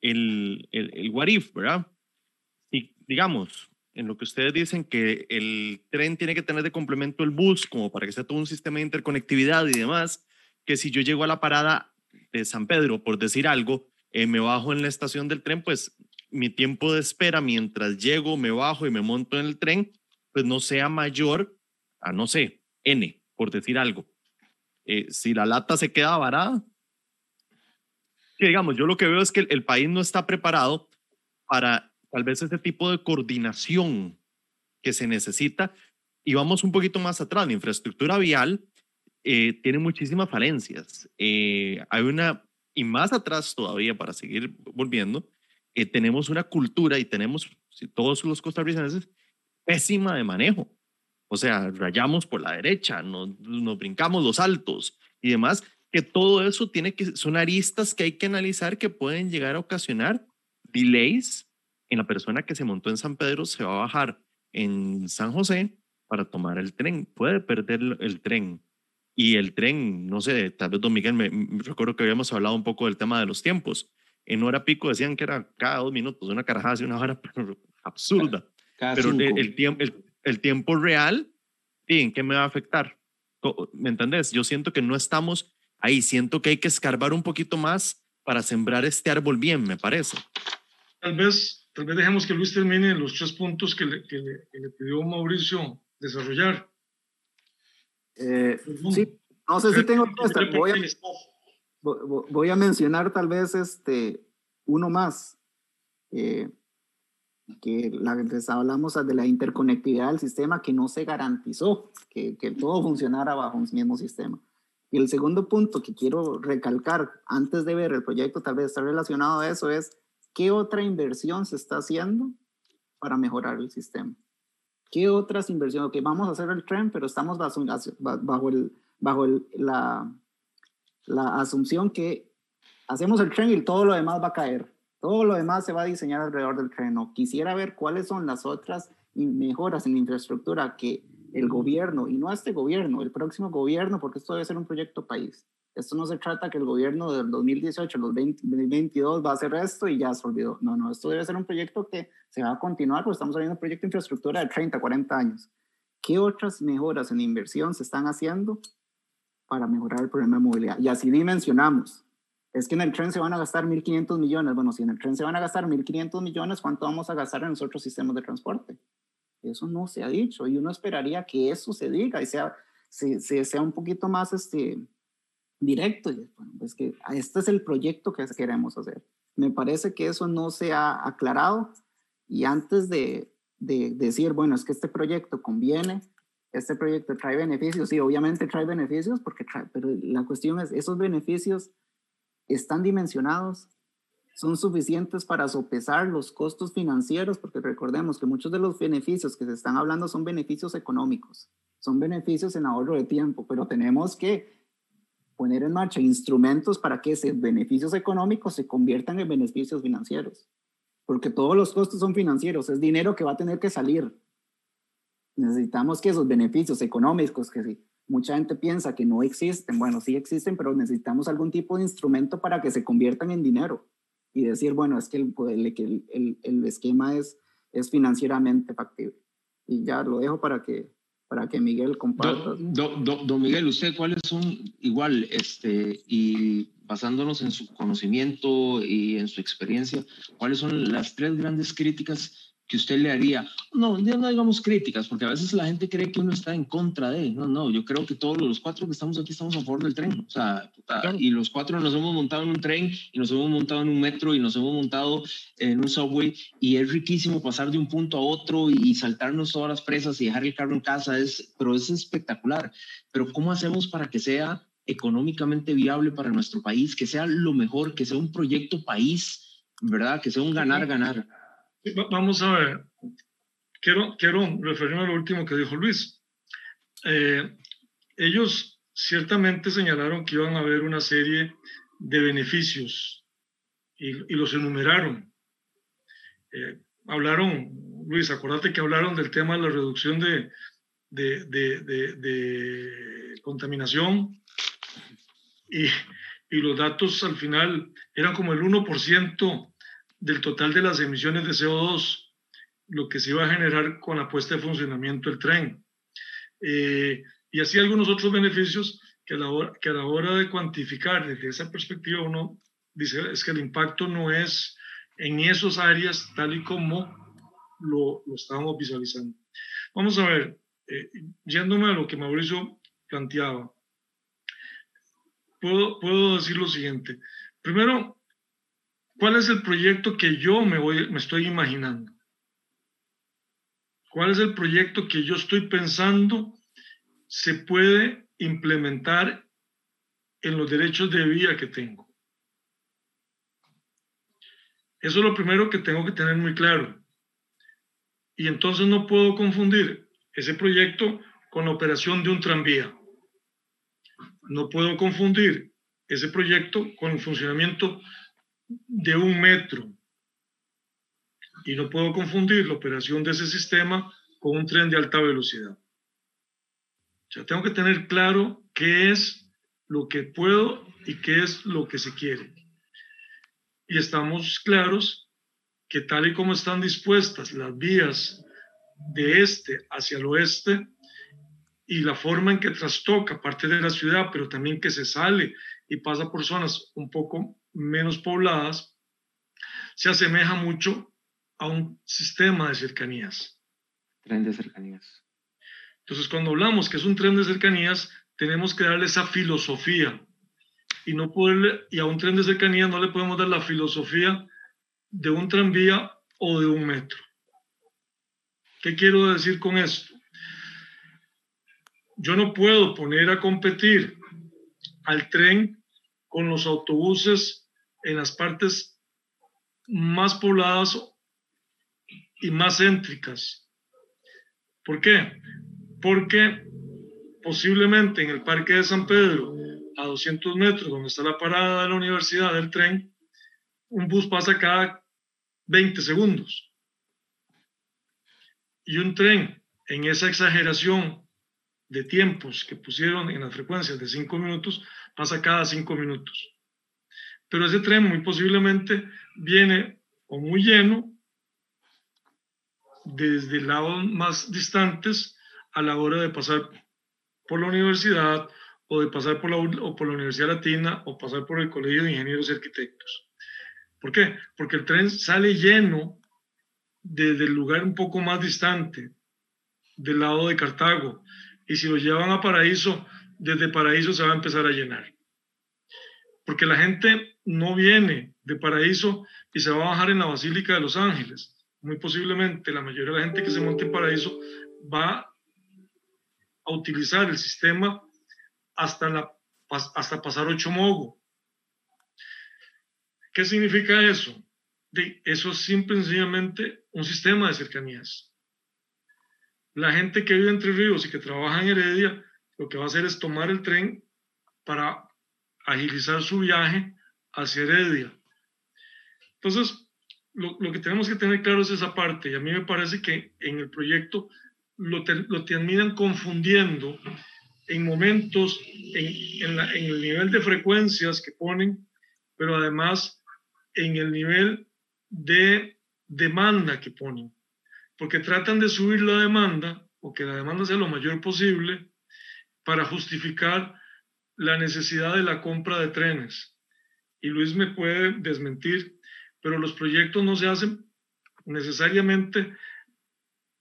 el, el, el what if, ¿verdad? Y digamos, en lo que ustedes dicen que el tren tiene que tener de complemento el bus como para que sea todo un sistema de interconectividad y demás, que si yo llego a la parada de San Pedro, por decir algo, eh, me bajo en la estación del tren, pues mi tiempo de espera mientras llego, me bajo y me monto en el tren, pues no sea mayor a, no sé, N, por decir algo. Eh, si la lata se queda varada, que digamos, yo lo que veo es que el, país no está preparado para tal vez ese tipo de coordinación que se necesita. Y vamos un poquito más atrás, la infraestructura vial eh, tiene muchísimas falencias. Eh, hay una, y más atrás todavía, para seguir volviendo, eh, tenemos una cultura y tenemos, si todos los costarricenses, pésima de manejo. O sea, rayamos por la derecha, nos, nos brincamos los altos y demás, que todo eso tiene que, son aristas que hay que analizar que pueden llegar a ocasionar delays en la persona que se montó en San Pedro, se va a bajar en San José para tomar el tren, puede perder el tren. Y el tren, no sé, tal vez don Miguel, me, recuerdo que habíamos hablado un poco del tema de los tiempos. En hora pico decían que era cada dos minutos, una carajada de una hora absurda. pero el, tiempo, el, tiempo real, ¿en qué me va a afectar? ¿Me entendés? Yo siento que no estamos ahí, siento que hay que escarbar un poquito más para sembrar este árbol bien, me parece. Tal vez, tal vez dejemos que Luis termine los tres puntos que le, que le pidió Mauricio desarrollar. Eh, sí, no sé si tengo voy a, voy a, mencionar tal vez este, uno más. Eh, que la, les hablamos de la interconectividad del sistema que no se garantizó, que, que todo funcionara bajo un mismo sistema. Y el segundo punto que quiero recalcar antes de ver el proyecto, tal vez está relacionado a eso, es qué otra inversión se está haciendo para mejorar el sistema. ¿Qué otras inversiones? Que vamos a hacer el tren, pero estamos bajo, bajo, el, bajo la, la asunción que hacemos el tren y todo lo demás va a caer. Todo lo demás se va a diseñar alrededor del tren. O quisiera ver cuáles son las otras mejoras en la infraestructura que el gobierno, y no este gobierno, el próximo gobierno, porque esto debe ser un proyecto país, esto no se trata que el gobierno del 2018, los 2022 va a hacer esto y ya se olvidó. No, no, esto debe ser un proyecto que se va a continuar porque estamos hablando de un proyecto de infraestructura de 30, 40 años. ¿Qué otras mejoras en inversión se están haciendo para mejorar el problema de movilidad? Y así dimensionamos. Es que en el tren se van a gastar 1.500 millones. Bueno, si en el tren se van a gastar 1.500 millones, ¿cuánto vamos a gastar en los otros sistemas de transporte? Eso no se ha dicho y uno esperaría que eso se diga y sea, sea un poquito más este, directo. Y pues que este es el proyecto que queremos hacer. Me parece que eso no se ha aclarado y antes de, de decir, bueno, es que este proyecto conviene, este proyecto trae beneficios, sí, obviamente trae beneficios, porque pero la cuestión es, esos beneficios están dimensionados, son suficientes para sopesar los costos financieros, porque recordemos que muchos de los beneficios que se están hablando son beneficios económicos, son beneficios en ahorro de tiempo, pero tenemos que poner en marcha instrumentos para que esos beneficios económicos se conviertan en beneficios financieros. Porque todos los costos son financieros, es dinero que va a tener que salir. Necesitamos que esos beneficios económicos, que mucha gente piensa que no existen, bueno, sí existen, pero necesitamos algún tipo de instrumento para que se conviertan en dinero y decir, bueno, es que el, el, el, el esquema es, es financieramente factible. Y ya lo dejo para que para que Miguel comparta. Don, Miguel, ¿usted cuáles son igual, este, y basándonos en su conocimiento y en su experiencia, cuáles son las tres grandes críticas que usted le haría? No, no digamos críticas, porque a veces la gente cree que uno está en contra de. No, no, yo creo que todos los cuatro que estamos aquí estamos a favor del tren. O sea, y los cuatro nos hemos montado en un tren, y nos hemos montado en un metro, y nos hemos montado en un subway, y es riquísimo pasar de un punto a otro y, saltarnos todas las presas y dejar el carro en casa, es, pero es espectacular. Pero ¿cómo hacemos para que sea económicamente viable para nuestro país, que sea lo mejor, que sea un proyecto país, ¿verdad? Que sea un ganar-ganar. Vamos a ver, quiero, quiero referirme a lo último que dijo Luis. Eh, ellos ciertamente señalaron que iban a haber una serie de beneficios y, los enumeraron. Eh, hablaron, Luis, acuérdate que hablaron del tema de la reducción de, de, de, de contaminación y, y, los datos al final eran como el 1% del total de las emisiones de CO2, lo que se iba a generar con la puesta de funcionamiento del tren. Eh, y así algunos otros beneficios que a, la hora, que a la hora de cuantificar desde esa perspectiva uno dice es que el impacto no es en esas áreas tal y como lo, lo estamos visualizando. Vamos a ver, eh, yéndome a lo que Mauricio planteaba, puedo, puedo decir lo siguiente. Primero, ¿cuál es el proyecto que yo me, voy, me estoy imaginando? ¿Cuál es el proyecto que yo estoy pensando se puede implementar en los derechos de vida que tengo? Eso es lo primero que tengo que tener muy claro. Y entonces no puedo confundir ese proyecto con la operación de un tranvía. No puedo confundir ese proyecto con el funcionamiento de un metro. Y no puedo confundir la operación de ese sistema con un tren de alta velocidad. O sea, tengo que tener claro qué es lo que puedo y qué es lo que se quiere. Y estamos claros que tal y como están dispuestas las vías de este hacia el oeste y la forma en que trastoca parte de la ciudad, pero también que se sale y pasa por zonas un poco menos pobladas, se asemeja mucho a un sistema de cercanías. Tren de cercanías. Entonces, cuando hablamos que es un tren de cercanías, tenemos que darle esa filosofía y no poderle, y a un tren de cercanías no le podemos dar la filosofía de un tranvía o de un metro. ¿Qué quiero decir con esto? Yo no puedo poner a competir al tren con los autobuses en las partes más pobladas y más céntricas. ¿Por qué? Porque posiblemente en el Parque de San Pedro, a 200 metros, donde está la parada de la universidad del tren, un bus pasa cada 20 segundos. Y un tren en esa exageración de tiempos que pusieron en las frecuencias de 5 minutos pasa cada 5 minutos. Pero ese tren muy posiblemente viene o muy lleno desde lados más distantes a la hora de pasar por la universidad o de pasar por la, o por la Universidad Latina o pasar por el Colegio de Ingenieros y Arquitectos. ¿Por qué? Porque el tren sale lleno desde el lugar un poco más distante, del lado de Cartago, y si lo llevan a Paraíso, desde Paraíso se va a empezar a llenar. Porque la gente no viene de Paraíso y se va a bajar en la Basílica de los Ángeles. Muy posiblemente la mayoría de la gente que se monte en Paraíso va a utilizar el sistema hasta, la, hasta pasar Ocho Mogo. ¿Qué significa eso? Eso es simple y sencillamente un sistema de cercanías la gente que vive entre ríos y que trabaja en Heredia, lo que va a hacer es tomar el tren para agilizar su viaje hacia Heredia. Entonces, lo, que tenemos que tener claro es esa parte, y a mí me parece que en el proyecto lo, lo terminan confundiendo en momentos, en, en el nivel de frecuencias que ponen, pero además en el nivel de demanda que ponen porque tratan de subir la demanda o que la demanda sea lo mayor posible para justificar la necesidad de la compra de trenes. Y Luis me puede desmentir, pero los proyectos no se hacen necesariamente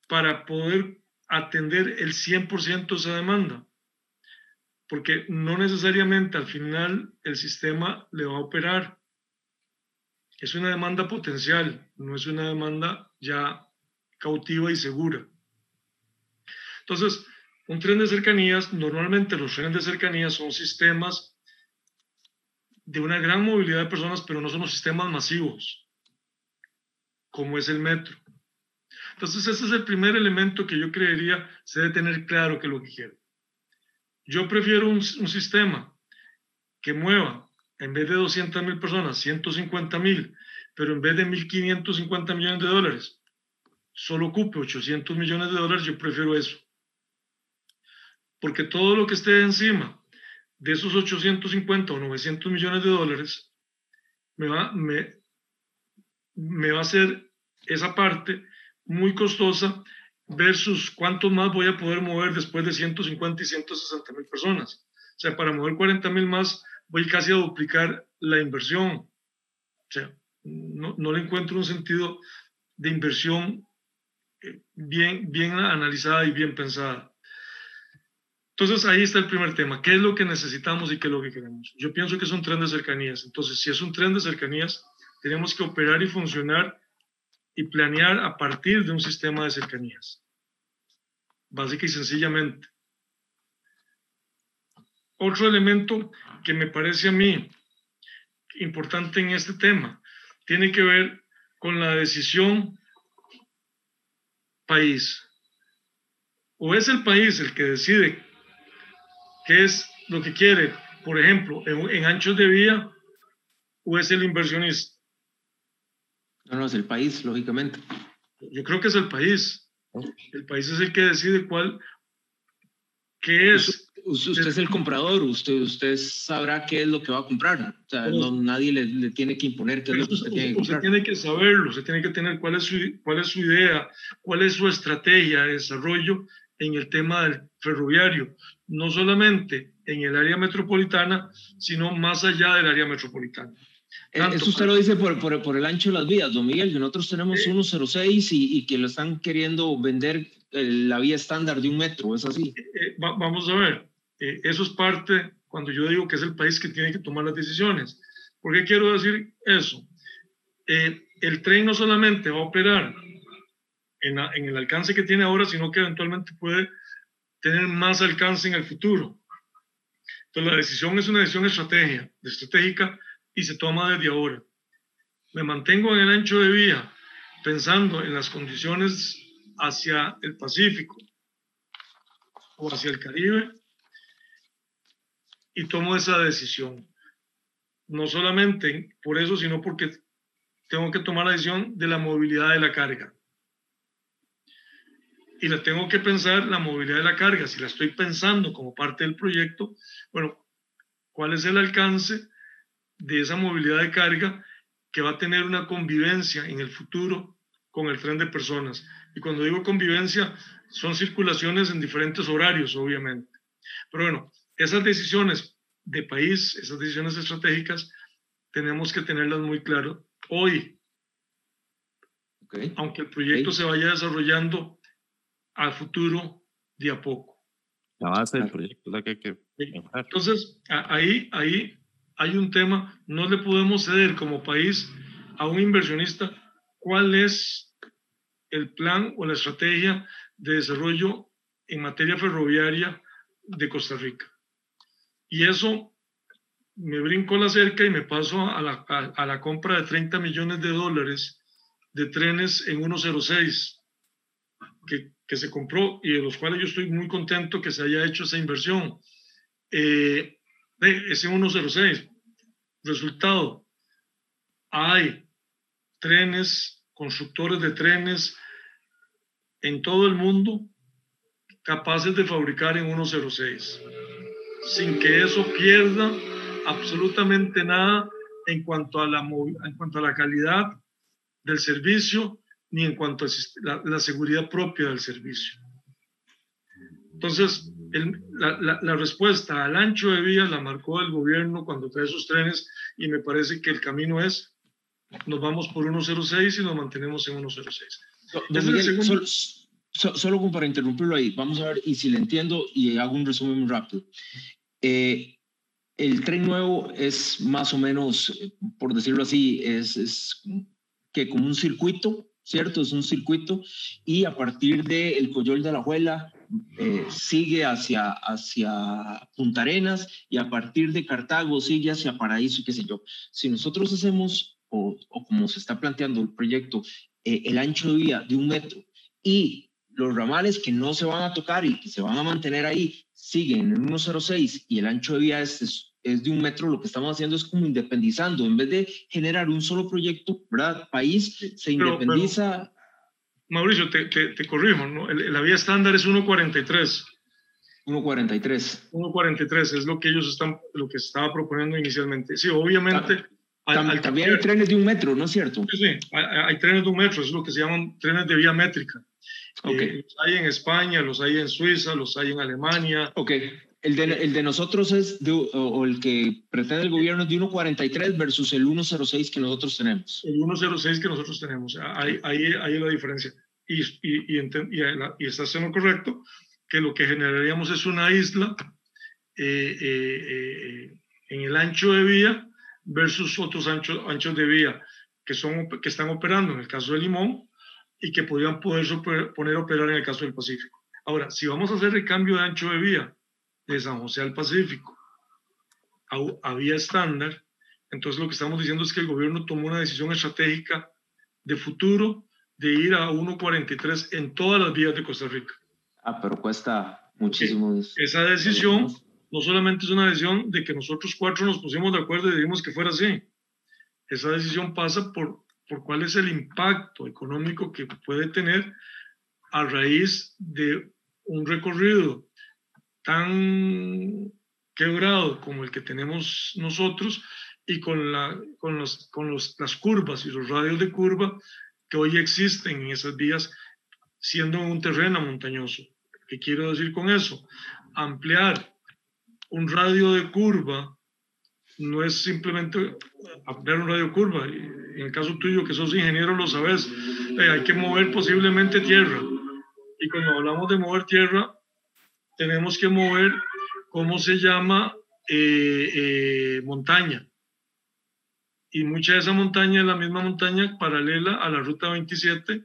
para poder atender el 100% de esa demanda, porque no necesariamente al final el sistema le va a operar. Es una demanda potencial, no es una demanda ya cautiva y segura. Entonces, un tren de cercanías, normalmente los trenes de cercanías son sistemas de una gran movilidad de personas, pero no son los sistemas masivos, como es el metro. Entonces, ese es el primer elemento que yo creería se debe tener claro que lo que quiero. Yo prefiero un, un sistema que mueva, en vez de 200 mil personas, 150 mil, pero en vez de 1.550 millones de dólares, solo ocupe 800 millones de dólares, yo prefiero eso. Porque todo lo que esté encima de esos 850 o 900 millones de dólares me va, me, me va a hacer esa parte muy costosa versus cuánto más voy a poder mover después de 150 y 160 mil personas. O sea, para mover 40 mil más voy casi a duplicar la inversión O sea, no, no le encuentro un sentido de inversión eh, bien, bien analizada y bien pensada. Entonces ahí está el primer tema. ¿Qué es lo que necesitamos y qué es lo que queremos? Yo pienso que es un tren de cercanías. Entonces, si es un tren de cercanías, tenemos que operar y funcionar y planear a partir de un sistema de cercanías. Básica y sencillamente. Otro elemento que me parece a mí importante en este tema tiene que ver con la decisión país. O es el país el que decide qué es lo que quiere, por ejemplo, en, anchos de vía, o es el inversionista. No, no, es el país, lógicamente. Yo creo que es el país. El país es el que decide cuál, qué es usted es el comprador, usted, usted sabrá qué es lo que va a comprar. O sea, nadie le, tiene que imponer qué es lo que usted tiene que comprar. Usted tiene que saberlo, usted tiene que tener cuál es, su, cuál es su idea, cuál es su estrategia de desarrollo en el tema del ferroviario, no solamente en el área metropolitana, sino más allá del área metropolitana. Eh, eso usted lo dice por, por, por, el ancho de las vías, don Miguel, nosotros tenemos 106 y, y, que lo están queriendo vender la vía estándar de un metro, ¿es así? Eh, eh, vamos a ver, eh, eso es parte cuando yo digo que es el país que tiene que tomar las decisiones. ¿Por qué quiero decir eso? Eh, el tren no solamente va a operar en, en, el alcance que tiene ahora, sino que eventualmente puede tener más alcance en el futuro. Entonces la decisión es una decisión estrategia, estratégica y se toma desde ahora. Me mantengo en el ancho de vía pensando en las condiciones hacia el Pacífico o hacia el Caribe y tomo esa decisión. No solamente por eso, sino porque tengo que tomar la decisión de la movilidad de la carga. Y la tengo que pensar, la movilidad de la carga, si la estoy pensando como parte del proyecto, bueno, ¿cuál es el alcance de esa movilidad de carga que va a tener una convivencia en el futuro con el tren de personas? Y cuando digo convivencia, son circulaciones en diferentes horarios, obviamente. Pero bueno, esas decisiones de país, esas decisiones estratégicas, tenemos que tenerlas muy claro hoy. Aunque el proyecto se vaya desarrollando al futuro de a poco. La base del proyecto la que hay que Entonces, ahí, ahí hay un tema, no le podemos ceder como país a un inversionista cuál es el plan o la estrategia de desarrollo en materia ferroviaria de Costa Rica. Y eso me brinco la cerca y me paso a la, a, la compra de 30 millones de dólares de trenes en 106 que, que, se compró y de los cuales yo estoy muy contento que se haya hecho esa inversión. Eh, ese 106, resultado, hay trenes, constructores de trenes en todo el mundo capaces de fabricar en 106 sin que eso pierda absolutamente nada en cuanto a la, en cuanto a la calidad del servicio ni en cuanto a la, seguridad propia del servicio. Entonces, la, la, respuesta al ancho de vía la marcó el gobierno cuando trae esos trenes y me parece que el camino es, nos vamos por 106 y nos mantenemos en 106. solo, solo, para interrumpirlo ahí, vamos a ver y si le entiendo y hago un resumen muy rápido. Eh, el tren nuevo es más o menos, por decirlo así, es, es que como un circuito, ¿cierto? Es un circuito y a partir del el Coyol de la Juela eh, sigue hacia, hacia Punta Arenas y a partir de Cartago sigue hacia Paraíso y qué sé yo. Si nosotros hacemos, o, o como se está planteando el proyecto, eh, el ancho de vía de un metro y los ramales que no se van a tocar y que se van a mantener ahí siguen en 1.06 y el ancho de vía es, es, de un metro, lo que estamos haciendo es como independizando. En vez de generar un solo proyecto, ¿verdad? País se independiza. Mauricio, te, te, corrijo, ¿no? la vía estándar es 1.43. 1.43. 1.43 es lo que ellos están, lo que estaba proponiendo inicialmente. Sí, obviamente. también hay trenes de un metro, ¿no es cierto? Sí, sí, hay, hay, trenes de un metro, es lo que se llaman trenes de vía métrica. Okay. Eh, los hay en España, los hay en Suiza, los hay en Alemania. Ok. El de, el de nosotros es, de, o, el que pretende el gobierno es de 1.43 versus el 1.06 que nosotros tenemos. El 1.06 que nosotros tenemos, ahí, ahí, ahí es la diferencia. Y, y, y, y, estás en lo correcto, que lo que generaríamos es una isla eh, eh, eh, en el ancho de vía versus otros anchos, anchos de vía que, son, que están operando en el caso de Limón y que podrían poder poner a operar en el caso del Pacífico. Ahora, si vamos a hacer el cambio de ancho de vía de San José al Pacífico a, vía estándar, entonces lo que estamos diciendo es que el gobierno tomó una decisión estratégica de futuro de ir a 1.43 en todas las vías de Costa Rica. Ah, pero cuesta muchísimo. Esa decisión no solamente es una decisión de que nosotros cuatro nos pusimos de acuerdo y dijimos que fuera así. Esa decisión pasa por, por cuál es el impacto económico que puede tener a raíz de un recorrido tan quebrado como el que tenemos nosotros y con, las curvas y los radios de curva que hoy existen en esas vías, siendo un terreno montañoso. ¿Qué quiero decir con eso? Ampliar un radio de curva no es simplemente ampliar un radio de curva. En el caso tuyo, que sos ingeniero, lo sabes, eh, hay que mover posiblemente tierra. Y cuando hablamos de mover tierra, tenemos que mover, ¿cómo se llama? Eh, eh, montaña. Y mucha de esa montaña es la misma montaña paralela a la ruta 27,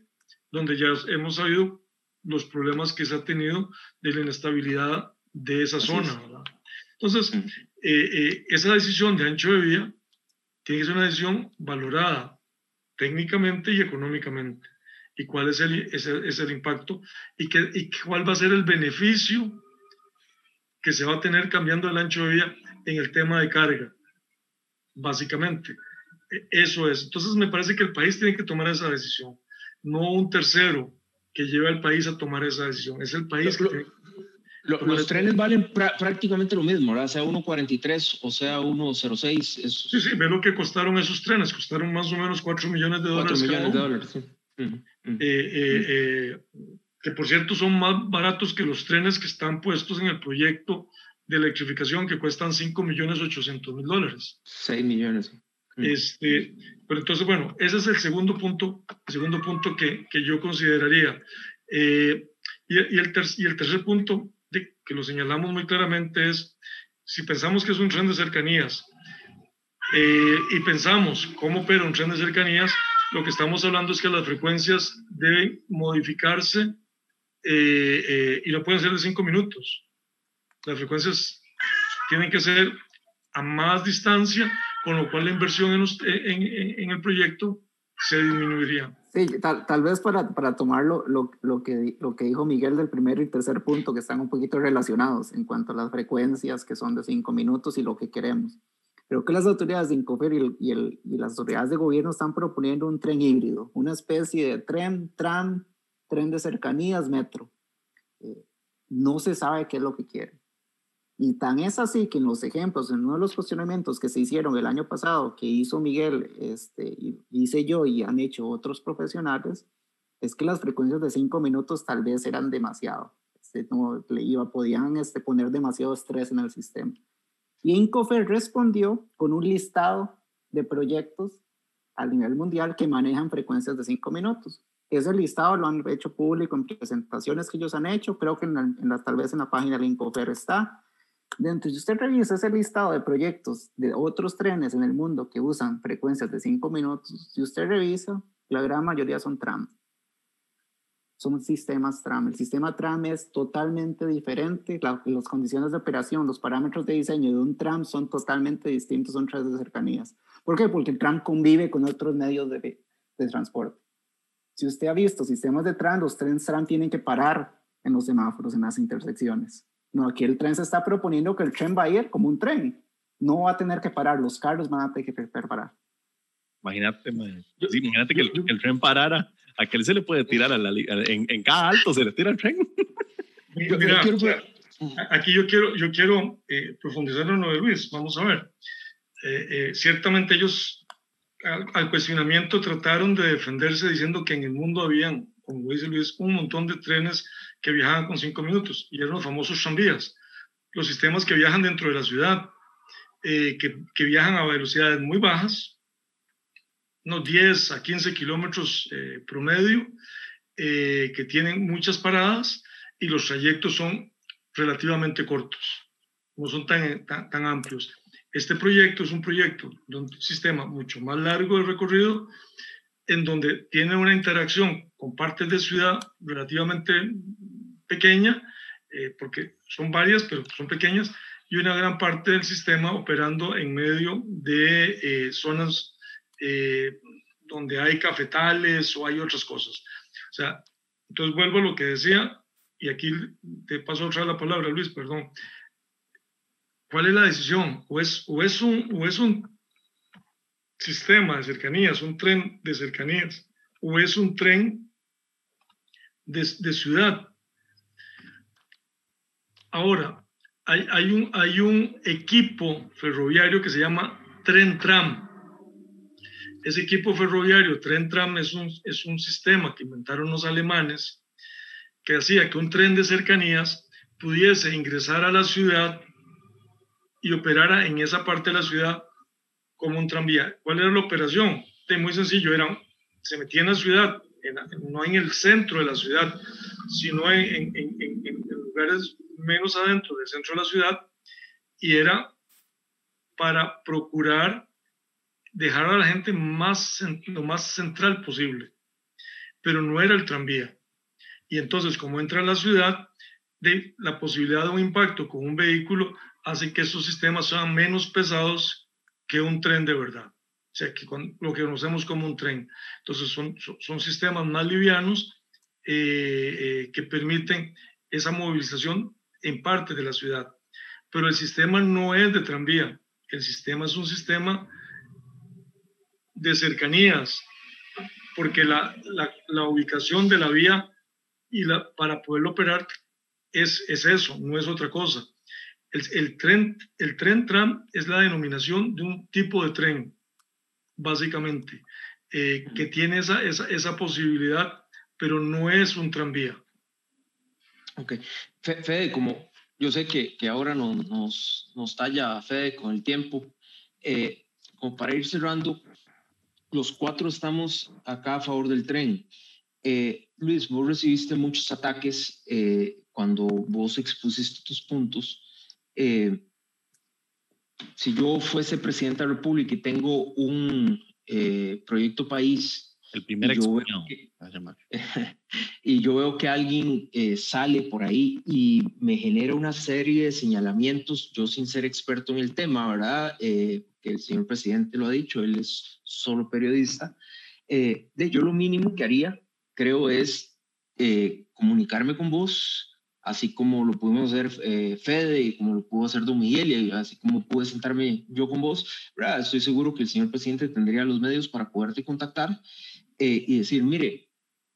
donde ya hemos sabido los problemas que se ha tenido de la inestabilidad de esa zona. Entonces, eh, esa decisión de ancho de vía tiene que ser una decisión valorada técnicamente y económicamente y cuál es el, es es el impacto y, qué, y cuál va a ser el beneficio que se va a tener cambiando el ancho de vía en el tema de carga, básicamente. E, eso es. Entonces me parece que el país tiene que tomar esa decisión, no un tercero que lleve al país a tomar esa decisión. Es el país que tiene los trenes valen prácticamente lo mismo, ¿verdad? Sea 1.43 o sea 1.06. Sí, sí, ve lo que costaron esos trenes, costaron más o menos 4 millones de dólares. 4 millones de dólares, sí. Eh, eh, eh, que por cierto son más baratos que los trenes que están puestos en el proyecto de electrificación que cuestan 5 millones 800 mil dólares. 6 millones. Este, pero entonces, bueno, ese es el segundo punto, el segundo punto que, que yo consideraría. y, y, el y el tercer punto, de, que lo señalamos muy claramente, es si pensamos que es un tren de cercanías y pensamos cómo opera un tren de cercanías, lo que estamos hablando es que las frecuencias deben modificarse eh, eh, y no pueden ser de cinco minutos. Las frecuencias tienen que ser a más distancia, con lo cual la inversión en, en, en, el proyecto se disminuiría. Sí, tal, tal vez para, para tomar lo, lo, lo, que, lo que dijo Miguel del primer y tercer punto, que están un poquito relacionados en cuanto a las frecuencias que son de cinco minutos y lo que queremos. Creo que las autoridades de Incofer y, y, el, y, las autoridades de gobierno están proponiendo un tren híbrido, una especie de tren, tram, tren de cercanías, metro. Eh, no se sabe qué es lo que quieren. Y tan es así que en los ejemplos, en uno de los cuestionamientos que se hicieron el año pasado, que hizo Miguel, este, hice yo y han hecho otros profesionales, es que las frecuencias de cinco minutos tal vez eran demasiado. Este, no, le iba, podían este, poner demasiado estrés en el sistema. Y Incofer respondió con un listado de proyectos a nivel mundial que manejan frecuencias de 5 minutos. Ese listado lo han hecho público en presentaciones que ellos han hecho, creo que en la, tal vez en la página de Incofer está. Dentro, si usted revisa ese listado de proyectos de otros trenes en el mundo que usan frecuencias de 5 minutos, si usted revisa, la gran mayoría son trams son sistemas TRAM. El sistema TRAM es totalmente diferente. las condiciones de operación, los parámetros de diseño de un TRAM son totalmente distintos, son tres de cercanías. ¿Por qué? Porque el TRAM convive con otros medios de, de transporte. Si usted ha visto sistemas de TRAM, los trenes TRAM tienen que parar en los semáforos, en las intersecciones. No, aquí el tren se está proponiendo que el tren va a ir como un tren. No va a tener que parar, los carros van a tener que parar. Imagínate, imagínate que el, que el, tren parara ¿A qué se le puede tirar a la, en, en, cada alto se le tira el tren? Mira, aquí yo quiero, yo quiero eh, profundizar en lo de Luis. Vamos a ver. Eh, eh, ciertamente ellos al, cuestionamiento trataron de defenderse diciendo que en el mundo habían, como dice Luis, un montón de trenes que viajaban con cinco minutos y eran los famosos tranvías. los sistemas que viajan dentro de la ciudad, eh, que, que, viajan a velocidades muy bajas, unos 10 a 15 kilómetros eh, promedio, eh, que tienen muchas paradas y los trayectos son relativamente cortos, no son tan, tan, tan amplios. Este proyecto es un proyecto de un sistema mucho más largo de recorrido, en donde tiene una interacción con partes de ciudad relativamente pequeña, eh, porque son varias, pero son pequeñas, y una gran parte del sistema operando en medio de eh, zonas eh, donde hay cafetales o hay otras cosas. O sea, entonces vuelvo a lo que decía, y aquí te paso otra la palabra, Luis, perdón. ¿Cuál es la decisión? ¿O es, o es, un, o es un sistema de cercanías, un tren de cercanías, o es un tren de, de ciudad? Ahora, hay, hay, un, hay un equipo ferroviario que se llama Tren Tram. Ese equipo ferroviario, Tren Tram, es un, es un sistema que inventaron los alemanes que hacía que un tren de cercanías pudiese ingresar a la ciudad y operara en esa parte de la ciudad como un tranvía. ¿Cuál era la operación? De muy sencillo, era, se metía en la ciudad, no en el centro de la ciudad, sino en, en, en, lugares menos adentro del centro de la ciudad, y era para procurar dejar a la gente más, lo más central posible, pero no era el tranvía. Y entonces, como entra en la ciudad, de la posibilidad de un impacto con un vehículo hace que esos sistemas sean menos pesados que un tren de verdad. O sea, que con lo que conocemos como un tren. Entonces, son, son sistemas más livianos eh, eh, que permiten esa movilización en parte de la ciudad. Pero el sistema no es de tranvía. El sistema es un sistema de cercanías, porque la, la, la ubicación de la vía y la, para poderlo operar es, es eso, no es otra cosa. El, tren, el tren tram es la denominación de un tipo de tren, básicamente, eh, que tiene esa, esa, esa, posibilidad, pero no es un tranvía. Ok. Fede, como yo sé que, que ahora no, nos, nos talla Fede con el tiempo, eh, como para ir cerrando, los cuatro estamos acá a favor del tren. Eh, Luis, vos recibiste muchos ataques cuando vos expusiste tus puntos eh, si yo fuese presidente de la República y tengo un eh, proyecto país. El primer y yo, veo que, y yo veo que alguien eh, sale por ahí y me genera una serie de señalamientos, yo sin ser experto en el tema, ¿verdad? que el señor presidente lo ha dicho, él es solo periodista. de yo lo mínimo que haría, creo, es comunicarme con vos, así como lo pudimos hacer eh, Fede y como lo pudo hacer Don Miguel y así como pude sentarme yo con vos, estoy seguro que el señor presidente tendría los medios para poderte contactar eh, y decir, mire,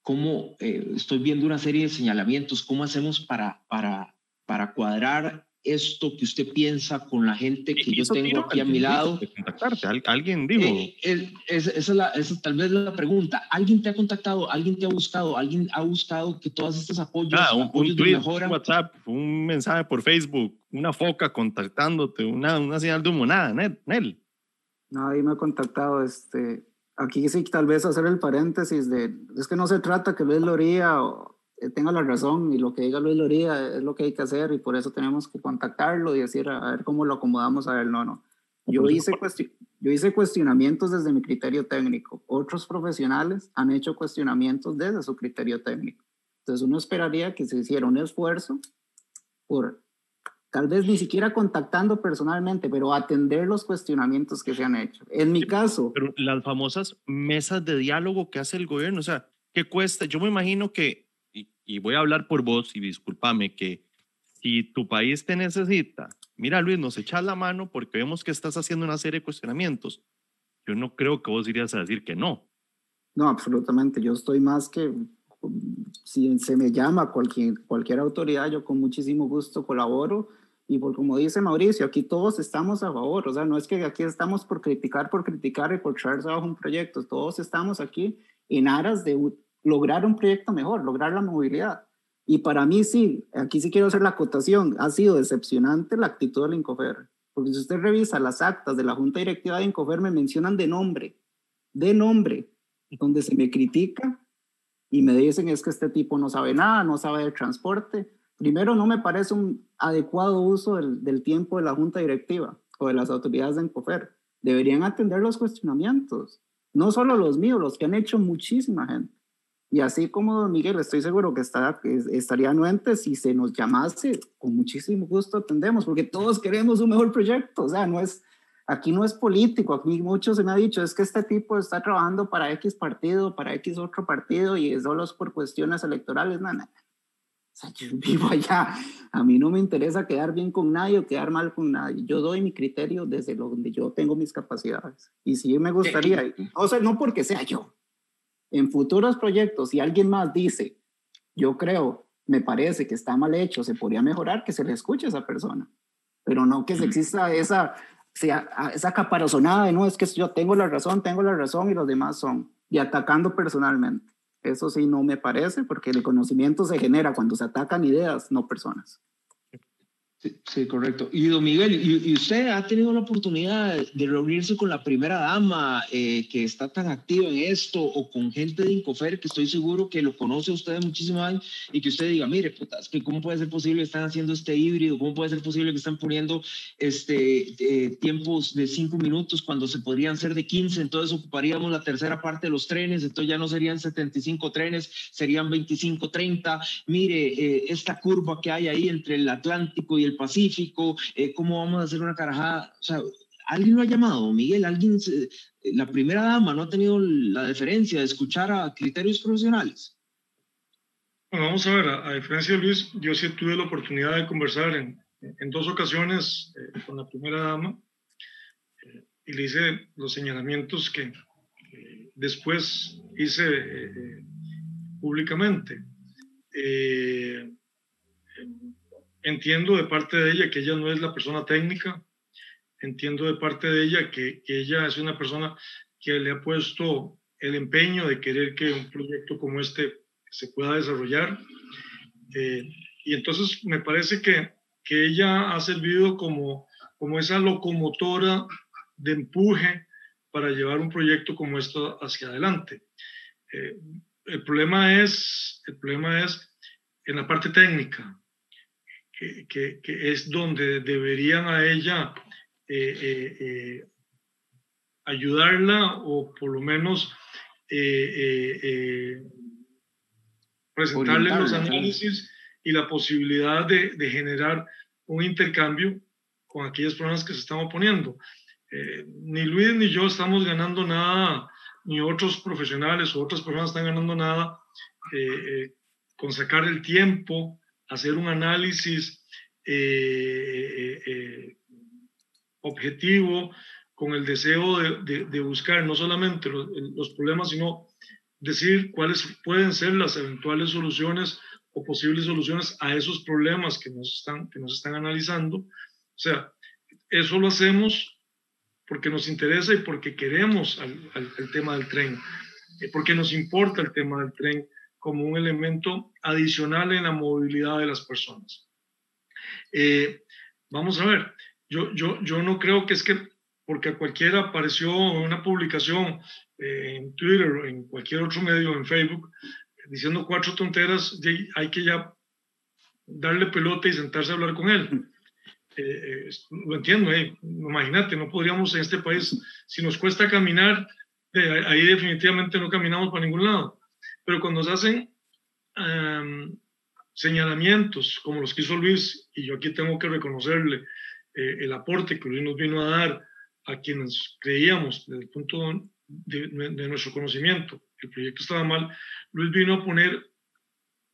cómo eh, estoy viendo una serie de señalamientos, cómo hacemos para, para, para cuadrar esto que usted piensa con la gente que yo tengo aquí a mi lado. Contactarte, alguien digo. Eh, esa, es la, esa tal vez la pregunta. ¿Alguien te ha contactado? ¿Alguien te ha buscado? ¿Alguien ha buscado que todos estos apoyos, ah, un, un tweet, un WhatsApp, un mensaje por Facebook, una foca contactándote, una, una señal de humo, nada, Nel. Nadie me ha contactado. Este, aquí sí, tal vez hacer el paréntesis de, es que no se trata que Luis Loría o eh, tenga la razón y lo que diga Luis Loría es lo que hay que hacer y por eso tenemos que contactarlo y decir a, ver cómo lo acomodamos a él. No, no. Yo hice, yo hice cuestionamientos desde mi criterio técnico. Otros profesionales han hecho cuestionamientos desde su criterio técnico. Entonces uno esperaría que se hiciera un esfuerzo por tal vez ni siquiera contactando personalmente, pero atender los cuestionamientos que se han hecho. En mi caso... Pero las famosas mesas de diálogo que hace el gobierno, o sea, ¿qué cuesta? Yo me imagino que y voy a hablar por vos y discúlpame que si tu país te necesita, mira Luis, nos echas la mano porque vemos que estás haciendo una serie de cuestionamientos. Yo no creo que vos irías a decir que no. No, absolutamente. Yo estoy más que, si se me llama cualquier, cualquier autoridad, yo con muchísimo gusto colaboro. Y por como dice Mauricio, aquí todos estamos a favor. O sea, no es que aquí estamos por criticar, por criticar y por traerse abajo un proyecto. Todos estamos aquí en aras de lograr un proyecto mejor, lograr la movilidad. Y para mí sí, aquí sí quiero hacer la acotación, ha sido decepcionante la actitud del Incofer. Porque si usted revisa las actas de la Junta Directiva de Incofer, me mencionan de nombre, de nombre, donde se me critica y me dicen es que este tipo no sabe nada, no sabe de transporte. Primero, no me parece un adecuado uso del, tiempo de la Junta Directiva o de las autoridades de Incofer. Deberían atender los cuestionamientos, no solo los míos, los que han hecho muchísima gente. Y así como don Miguel, estoy seguro que está, estaría anuente si se nos llamase, con muchísimo gusto atendemos, porque todos queremos un mejor proyecto. O sea, no es, aquí no es político, aquí muchos se me ha dicho, es que este tipo está trabajando para X partido, para X otro partido y solo es por cuestiones electorales. No, no. O sea, yo vivo allá, a mí no me interesa quedar bien con nadie o quedar mal con nadie. Yo doy mi criterio desde donde yo tengo mis capacidades. Y sí me gustaría, o sea, no porque sea yo, en futuros proyectos, si alguien más dice, yo creo, me parece que está mal hecho, se podría mejorar, que se le escuche a esa persona. Pero no que se exista esa, sea, esa caparazonada de no, es que yo tengo la razón, tengo la razón y los demás son, y atacando personalmente. Eso sí no me parece, porque el conocimiento se genera cuando se atacan ideas, no personas. Sí, correcto. Y don Miguel, ¿y, usted ha tenido la oportunidad de reunirse con la primera dama eh, que está tan activa en esto o con gente de Incofer que estoy seguro que lo conoce usted muchísimo años y que usted diga, mire, putas, que ¿cómo puede ser posible que están haciendo este híbrido? ¿Cómo puede ser posible que están poniendo este, eh, tiempos de cinco minutos cuando se podrían ser de 15? Entonces ocuparíamos la tercera parte de los trenes, entonces ya no serían 75 trenes, serían 25, 30. Mire, eh, esta curva que hay ahí entre el Atlántico y el Pacífico, eh, cómo vamos a hacer una carajada. O sea, alguien lo ha llamado, Miguel, alguien, la primera dama no ha tenido la deferencia de escuchar a criterios profesionales. Bueno, vamos a ver, a, diferencia de Luis, yo sí tuve la oportunidad de conversar en, en dos ocasiones eh, con la primera dama eh, y le hice los señalamientos que después hice públicamente. Entiendo de parte de ella que ella no es la persona técnica, entiendo de parte de ella que, ella es una persona que le ha puesto el empeño de querer que un proyecto como este se pueda desarrollar. Eh, y entonces me parece que, que ella ha servido como, como esa locomotora de empuje para llevar un proyecto como esto hacia adelante. Eh, el, problema es, el problema es en la parte técnica que, es donde deberían a ella eh, eh, eh, ayudarla o por lo menos presentarle los análisis y la posibilidad de, de, generar un intercambio con aquellas personas que se están oponiendo. ni Luis ni yo estamos ganando nada, ni otros profesionales o otras personas están ganando nada con sacar el tiempo hacer un análisis eh, eh, eh, objetivo con el deseo de, buscar no solamente los, problemas, sino decir cuáles pueden ser las eventuales soluciones o posibles soluciones a esos problemas que nos están, que nos están analizando. O sea, eso lo hacemos porque nos interesa y porque queremos el tema del tren, porque nos importa el tema del tren como un elemento adicional en la movilidad de las personas. Eh, vamos a ver, yo, yo, yo no creo que es que porque a cualquiera apareció una publicación eh, en Twitter o en cualquier otro medio, en Facebook, diciendo cuatro tonteras, hay que ya darle pelota y sentarse a hablar con él. Eh, lo entiendo, imagínate, no podríamos en este país, si nos cuesta caminar, ahí definitivamente no caminamos para ningún lado. Pero cuando se hacen em, señalamientos como los que hizo Luis, y yo aquí tengo que reconocerle eh, el aporte que Luis nos vino a dar a quienes creíamos desde el punto de, nuestro conocimiento el proyecto estaba mal, Luis vino a poner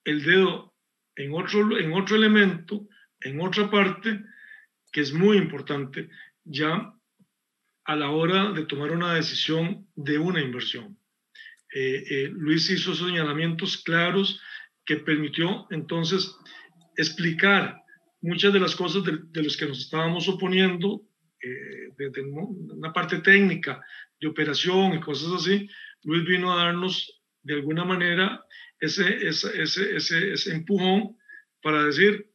el dedo en otro, en otro elemento, en otra parte, que es muy importante ya a la hora de tomar una decisión de una inversión. Eh, eh, Luis hizo señalamientos claros que permitió entonces explicar muchas de las cosas de, de los que nos estábamos oponiendo, eh, desde una parte técnica de operación y cosas así. Luis vino a darnos de alguna manera ese, ese, ese, ese, empujón para decir,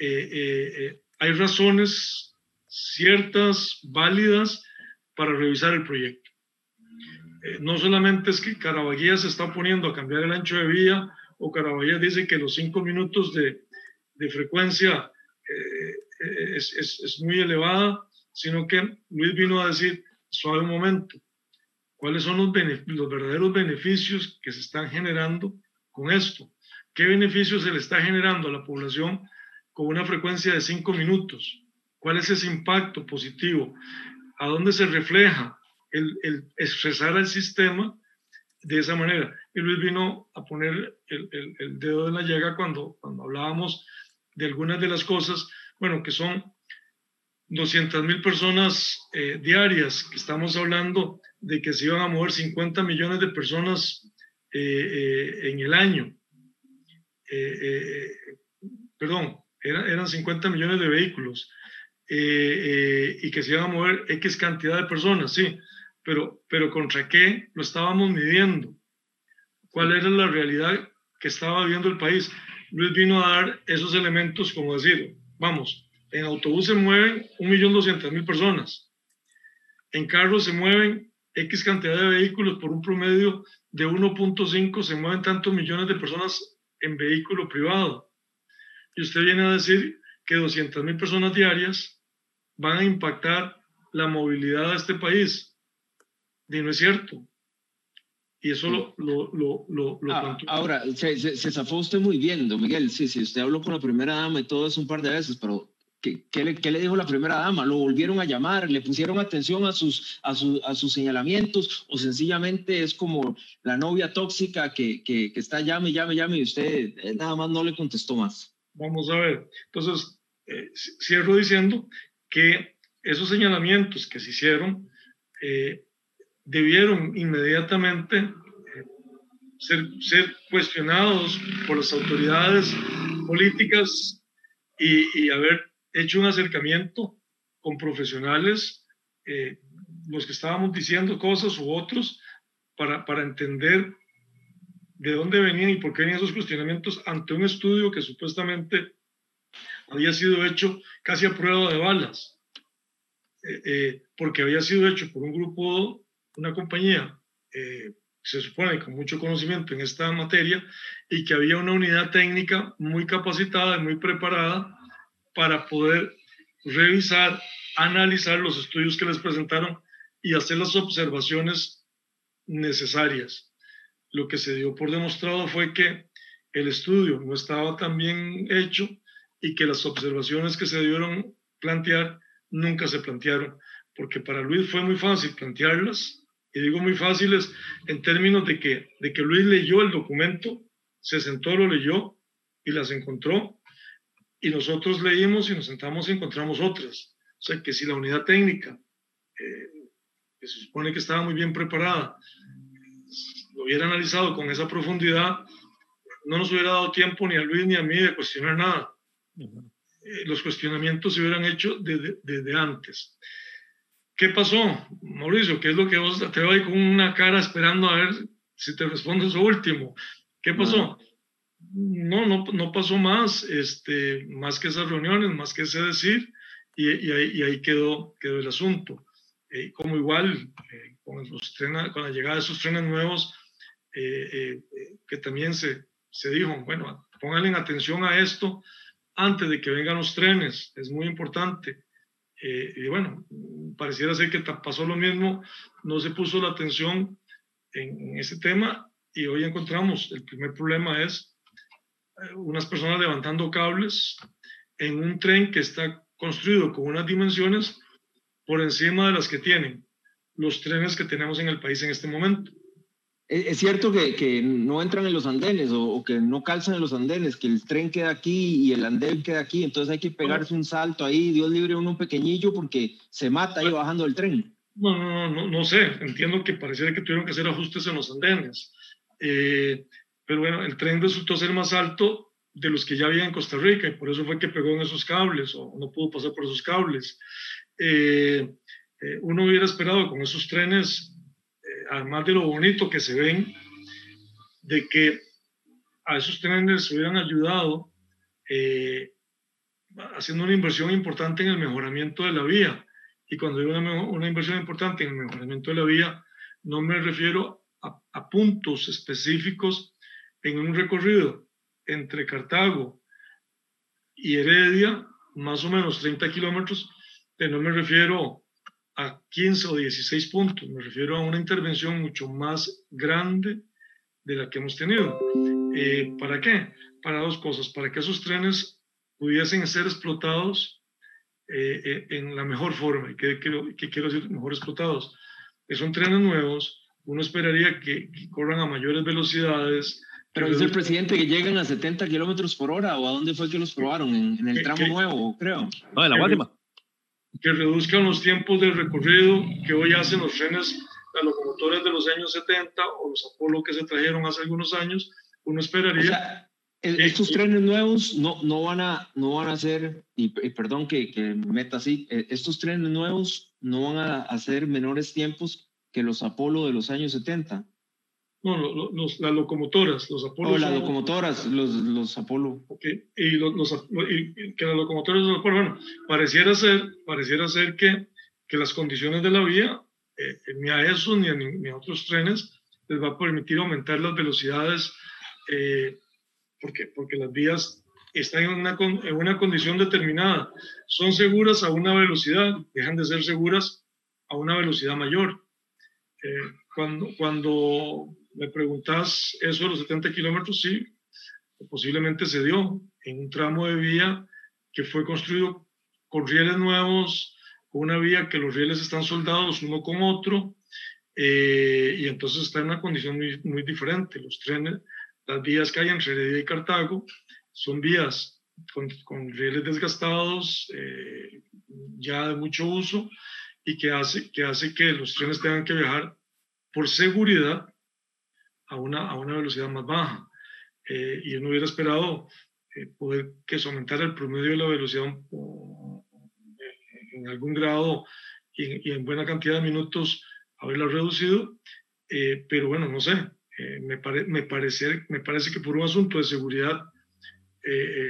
eh, hay razones ciertas, válidas, para revisar el proyecto. No solamente es que Caraballo se está poniendo a cambiar el ancho de vía, o Caraballo dice que los cinco minutos de, de frecuencia es, es, es, muy elevada, sino que Luis vino a decir, suave un momento, ¿cuáles son los, los verdaderos beneficios que se están generando con esto? ¿Qué beneficios se le está generando a la población con una frecuencia de cinco minutos? ¿Cuál es ese impacto positivo? ¿A dónde se refleja el, el expresar al sistema de esa manera? Y Luis vino a poner el, dedo en la llaga cuando, cuando hablábamos de algunas de las cosas, bueno, que son 200 mil personas eh, diarias, que estamos hablando de que se iban a mover 50 millones de personas eh, eh, en el año. perdón, eran 50 millones de vehículos y que se iban a mover X cantidad de personas, sí, pero, pero ¿contra qué lo estábamos midiendo? ¿Cuál era la realidad que estaba viendo el país? Luis vino a dar esos elementos como decir, vamos, en autobús se mueven 1.200.000 personas. En carros se mueven X cantidad de vehículos por un promedio de 1.5, se mueven tantos millones de personas en vehículo privado. Y usted viene a decir que 200.000 personas diarias van a impactar la movilidad de este país. Y no es cierto. Y eso lo, lo, lo, ah, Ahora, se, se, se, zafó usted muy bien, don Miguel. Sí, sí, usted habló con la primera dama y todo eso un par de veces, pero ¿Qué, le, ¿Qué, le, dijo la primera dama? ¿Lo volvieron a llamar? ¿Le pusieron atención a sus, a, a sus señalamientos? ¿O sencillamente es como la novia tóxica que, que, que, está llame, llame, llame y usted eh, nada más no le contestó más? Vamos a ver. Entonces, eh, cierro diciendo que esos señalamientos que se hicieron eh, debieron inmediatamente ser, ser cuestionados por las autoridades políticas y, y haber hecho un acercamiento con profesionales, eh, los que estábamos diciendo cosas u otros, para, para entender de dónde venían y por qué venían esos cuestionamientos ante un estudio que supuestamente había sido hecho casi a prueba de balas, eh, eh, porque había sido hecho por un grupo, una compañía, se supone con mucho conocimiento en esta materia, y que había una unidad técnica muy capacitada y muy preparada para poder revisar, analizar los estudios que les presentaron y hacer las observaciones necesarias. Lo que se dio por demostrado fue que el estudio no estaba tan bien hecho y que las observaciones que se dieron plantear nunca se plantearon, porque para Luis fue muy fácil plantearlas, y digo muy fáciles en términos de que, de que Luis leyó el documento, se sentó, lo leyó y las encontró y nosotros leímos y nos sentamos y encontramos otras. O sea que si la unidad técnica, eh, que se supone que estaba muy bien preparada, lo hubiera analizado con esa profundidad, no nos hubiera dado tiempo ni a Luis ni a mí de cuestionar nada. Eh, los cuestionamientos se hubieran hecho desde, desde, antes. ¿Qué pasó, Mauricio? ¿Qué es lo que vos te ahí con una cara esperando a ver si te responde eso último? ¿Qué pasó? no, no, no pasó más, este, más que esas reuniones, más que ese decir, y, y, ahí, y ahí, quedó, quedó el asunto. Eh, como igual, eh, con, los trenes, con la llegada de esos trenes nuevos, eh, que también se, se dijo, bueno, pónganle atención a esto antes de que vengan los trenes, es muy importante. Y bueno, pareciera ser que pasó lo mismo, no se puso la atención en, en ese tema y hoy encontramos, el primer problema es unas personas levantando cables en un tren que está construido con unas dimensiones por encima de las que tienen los trenes que tenemos en el país en este momento. Es cierto que, que no entran en los andenes o, que no calzan en los andenes, que el tren queda aquí y el andén queda aquí, entonces hay que pegarse un salto ahí, Dios libre uno pequeñillo porque se mata ahí bajando el tren. No, no, no, no, sé, entiendo que pareciera que tuvieron que hacer ajustes en los andenes. Eh, pero bueno, el tren resultó ser más alto de los que ya había en Costa Rica y por eso fue que pegó en esos cables o no pudo pasar por esos cables. Eh, eh, uno hubiera esperado con esos trenes, además de lo bonito que se ven, de que a esos trenes hubieran ayudado eh, haciendo una inversión importante en el mejoramiento de la vía. Y cuando digo una, una inversión importante en el mejoramiento de la vía, no me refiero a, a puntos específicos en un recorrido entre Cartago y Heredia, más o menos 30 kilómetros, no me refiero a 15 o 16 puntos, me refiero a una intervención mucho más grande de la que hemos tenido. Eh, ¿Para qué? Para dos cosas, para que esos trenes pudiesen ser explotados eh, eh, en la mejor forma. ¿Y qué, quiero decir mejor explotados? Que son trenes nuevos, uno esperaría que, corran a mayores velocidades. Pero dice el presidente que llegan a 70 kilómetros por hora, ¿o a dónde fue que los probaron? En, el tramo nuevo, creo. No, en la última que reduzcan los tiempos de recorrido que hoy hacen los trenes, las locomotoras de los años 70 o los Apolo que se trajeron hace algunos años, uno esperaría... estos trenes nuevos no, no, van a, no van a ser, y, perdón que, que meta así, eh, estos trenes nuevos no van a hacer menores tiempos que los Apolo de los años 70. No, los, las locomotoras, los Apolo. Oh, las locomotoras, los, los Apolo. Ok, y, los, y que las locomotoras los Apolo, bueno, pareciera ser, pareciera ser que, que las condiciones de la vía, eh, ni a esos ni a, ni a, otros trenes, les va a permitir aumentar las velocidades, eh, porque, porque las vías están en una, en una condición determinada. Son seguras a una velocidad, dejan de ser seguras a una velocidad mayor. Eh, cuando, cuando me preguntas eso de los 70 kilómetros, sí, posiblemente se dio en un tramo de vía que fue construido con rieles nuevos, con una vía que los rieles están soldados uno con otro, eh, y entonces está en una condición muy, muy diferente. Los trenes, las vías que hay entre Heredia y Cartago, son vías con, con rieles desgastados, eh, ya de mucho uso, y que hace, que hace que los trenes tengan que viajar por seguridad a una, a una velocidad más baja. Eh, y uno hubiera esperado eh, poder que se aumentara el promedio de la velocidad en algún grado y, en buena cantidad de minutos haberla reducido, eh, pero bueno, no sé, me, me, parece, me parece que por un asunto de seguridad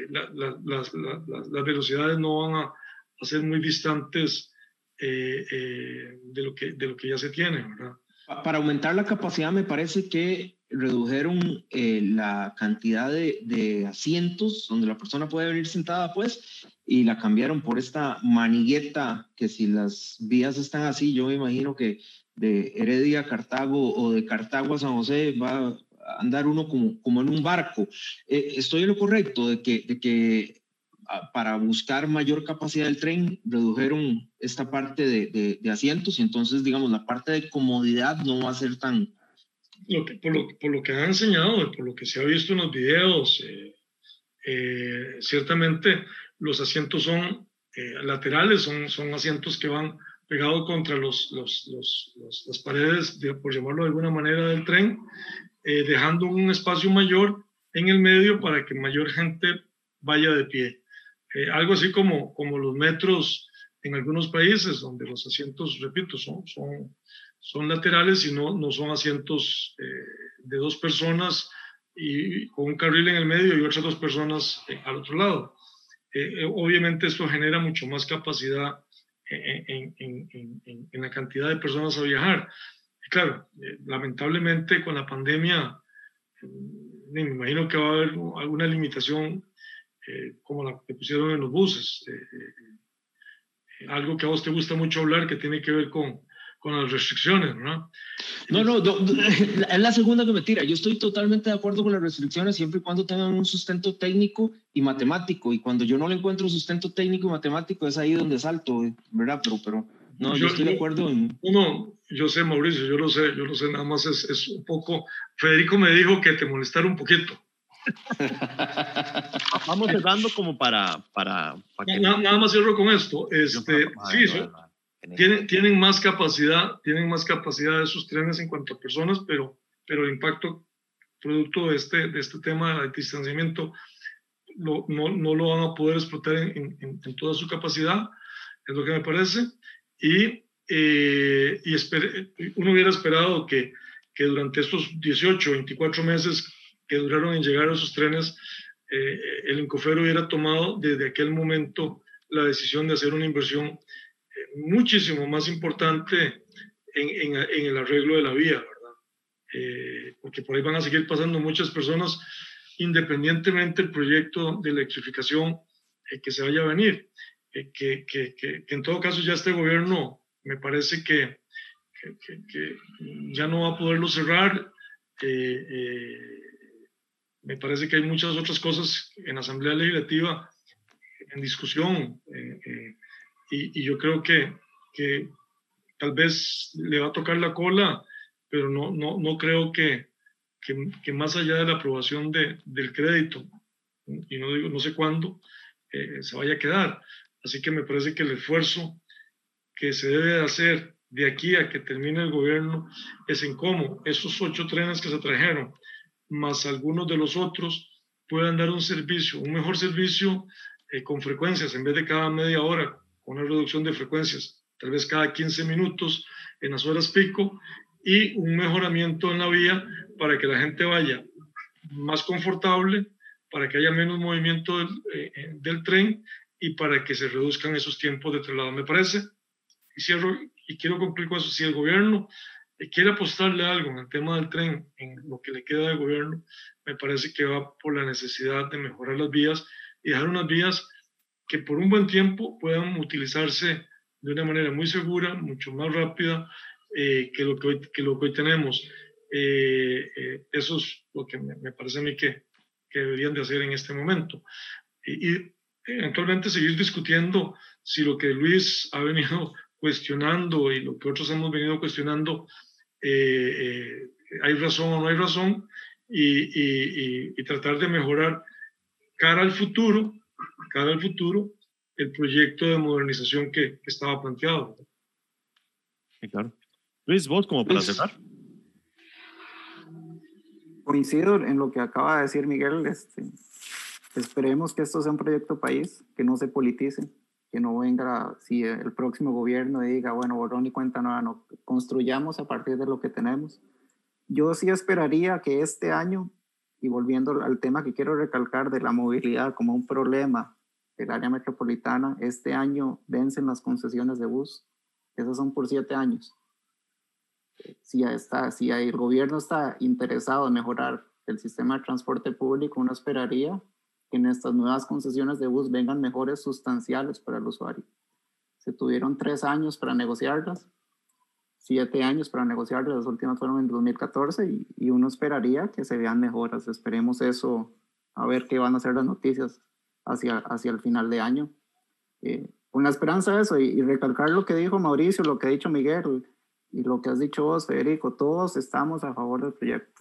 las, las velocidades no van a, a ser muy distantes de, lo que, de lo que ya se tiene, ¿verdad? Para aumentar la capacidad me parece que redujeron eh, la cantidad de, asientos donde la persona puede venir sentada, pues, y la cambiaron por esta manigueta que si las vías están así, yo me imagino que de Heredia a Cartago o de Cartago a San José va a andar uno como, como en un barco. Eh, estoy en lo correcto de que, de que para buscar mayor capacidad del tren, redujeron esta parte de, de, asientos y entonces, digamos, la parte de comodidad no va a ser tan... Lo que, por, lo, por, lo, que han enseñado, por lo que se ha visto en los videos, eh, eh, ciertamente los asientos son eh, laterales, son, son asientos que van pegados contra los, los, los, las paredes, por llamarlo de alguna manera, del tren, dejando un espacio mayor en el medio para que mayor gente vaya de pie. Eh, algo así como, como los metros en algunos países, donde los asientos, repito, son, son, son laterales y no, no son asientos eh, de dos personas y con un carril en el medio y otras dos personas eh, al otro lado. obviamente esto genera mucho más capacidad en, en, en, en, la cantidad de personas a viajar. Y claro, lamentablemente con la pandemia, me imagino que va a haber alguna limitación eh, como la que pusieron en los buses. Eh, eh, algo que a vos te gusta mucho hablar que tiene que ver con, con las restricciones, ¿no? No, no, es la segunda que me tira. Yo estoy totalmente de acuerdo con las restricciones siempre y cuando tengan un sustento técnico y matemático. Y cuando yo no le encuentro sustento técnico y matemático es ahí donde salto, ¿verdad? Pero, pero no, yo, estoy de acuerdo en... No, yo sé, Mauricio, yo lo sé, yo lo sé, nada más es, es un poco... Federico me dijo que te molestara un poquito. Vamos cerrando como para... para, nada, más cierro con esto. Este, sí, tienen, tienen más capacidad, tienen más capacidad de sus trenes en cuanto a personas, pero, pero el impacto producto de este, de este tema de distanciamiento no, no, lo van a poder explotar en, en, toda su capacidad, es lo que me parece. Y, eh, y uno hubiera esperado que, que durante estos 18, 24 meses que duraron en llegar a esos trenes, eh, el Incofero hubiera tomado desde aquel momento la decisión de hacer una inversión eh, muchísimo más importante en, en, el arreglo de la vía, ¿verdad? Eh, porque por ahí van a seguir pasando muchas personas independientemente del proyecto de electrificación que se vaya a venir. Que, que, que, en todo caso ya este gobierno me parece que, ya no va a poderlo cerrar. Eh, me parece que hay muchas otras cosas en Asamblea Legislativa en discusión eh, eh, y, yo creo que, que, tal vez le va a tocar la cola, pero no, no, no creo que, que, más allá de la aprobación de, del crédito, y no, digo, no sé cuándo, eh, se vaya a quedar. Así que me parece que el esfuerzo que se debe hacer de aquí a que termine el gobierno es en cómo esos ocho trenes que se trajeron más algunos de los otros puedan dar un servicio, un mejor servicio eh, con frecuencias, en vez de cada media hora, con una reducción de frecuencias, tal vez cada 15 minutos en las horas pico, y un mejoramiento en la vía para que la gente vaya más confortable, para que haya menos movimiento del, eh, eh, del tren y para que se reduzcan esos tiempos de traslado. Me parece, y cierro, y quiero cumplir con eso, si el gobierno quiere apostarle algo en el tema del tren, en lo que le queda de gobierno, me parece que va por la necesidad de mejorar las vías y dejar unas vías que por un buen tiempo puedan utilizarse de una manera muy segura, mucho más rápida eh, que, lo que, hoy, que lo que hoy tenemos. Eh, eh, eso es lo que me, parece a mí que, que, deberían de hacer en este momento. Y, y eventualmente seguir discutiendo si lo que Luis ha venido cuestionando y lo que otros hemos venido cuestionando eh, eh, hay razón o no hay razón y, y, tratar de mejorar cara al futuro, cara al futuro, el proyecto de modernización que, estaba planteado. claro. Luis, vos como para cerrar. Coincido en lo que acaba de decir Miguel. Este, esperemos que esto sea un proyecto país, que no se politice, que no venga, si el próximo gobierno diga, bueno, borrón y cuenta nueva, no, construyamos a partir de lo que tenemos. Yo sí esperaría que este año, y volviendo al tema que quiero recalcar de la movilidad como un problema del área metropolitana, este año vencen las concesiones de bus, esas son por siete años. Si, está, si el gobierno está interesado en mejorar el sistema de transporte público, uno esperaría que en estas nuevas concesiones de bus vengan mejores sustanciales para el usuario. Se tuvieron tres años para negociarlas, siete años para negociarlas, las últimas fueron en 2014 y, uno esperaría que se vean mejoras. Esperemos eso, a ver qué van a ser las noticias hacia, hacia el final de año. Eh, con la esperanza de eso y, y, recalcar lo que dijo Mauricio, lo que ha dicho Miguel y lo que has dicho vos, Federico, todos estamos a favor del proyecto.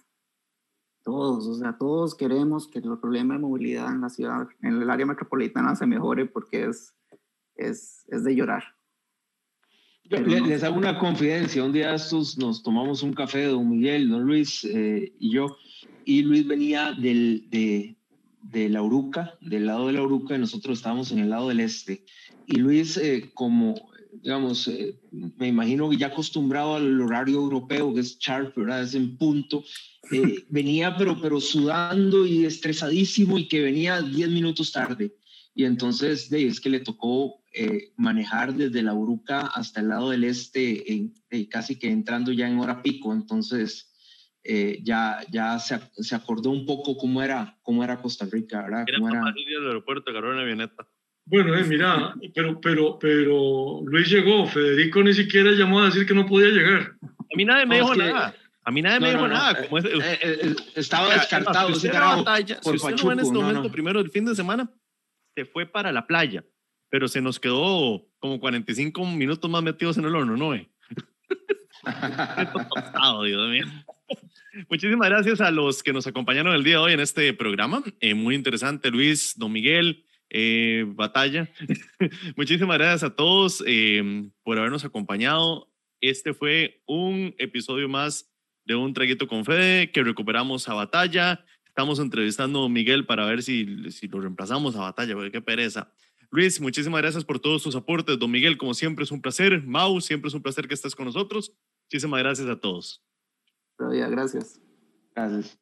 Todos, o sea, todos queremos que el problema de movilidad en la ciudad, en el área metropolitana se mejore porque es, es, es de llorar. les hago una confidencia. Un día estos nos tomamos un café, don Miguel, don Luis eh, y yo, y Luis venía del, de, de la Uruca, del lado de la Uruca, y nosotros estábamos en el lado del este. Y Luis, eh, como digamos, eh, me imagino que ya acostumbrado al horario europeo, que es sharp, ¿verdad? Es en punto, eh, venía pero, pero sudando y estresadísimo y que venía 10 minutos tarde. Y entonces, de, es que le tocó eh, manejar desde la Uruca hasta el lado del este, casi que entrando ya en hora pico. Entonces, ya, ya se, se, acordó un poco cómo era, cómo era Costa Rica, ¿verdad? Era, cómo era... el aeropuerto, agarró una avioneta. Bueno, eh, mira, pero, pero, pero Luis llegó, Federico ni siquiera llamó a decir que no podía llegar. A mí nadie me dijo nada. A mí nadie me dijo nada. Eh, eh, eh, estaba descartado. Si batalla, si usted no en este momento, primero el fin de semana, se fue para la playa, pero se nos quedó como 45 minutos más metidos en el horno, ¿no? Dios mío. Muchísimas gracias a los que nos acompañaron el día de hoy en este programa. muy interesante, Luis, don Miguel, eh, batalla. Muchísimas gracias a todos eh, por habernos acompañado. Este fue un episodio más de Un Traguito con Fede que recuperamos a batalla. Estamos entrevistando a Miguel para ver si, si lo reemplazamos a batalla, porque qué pereza. Luis, muchísimas gracias por todos tus aportes. Don Miguel, como siempre, es un placer. Mau, siempre es un placer que estés con nosotros. Muchísimas gracias a todos. Gracias. Gracias.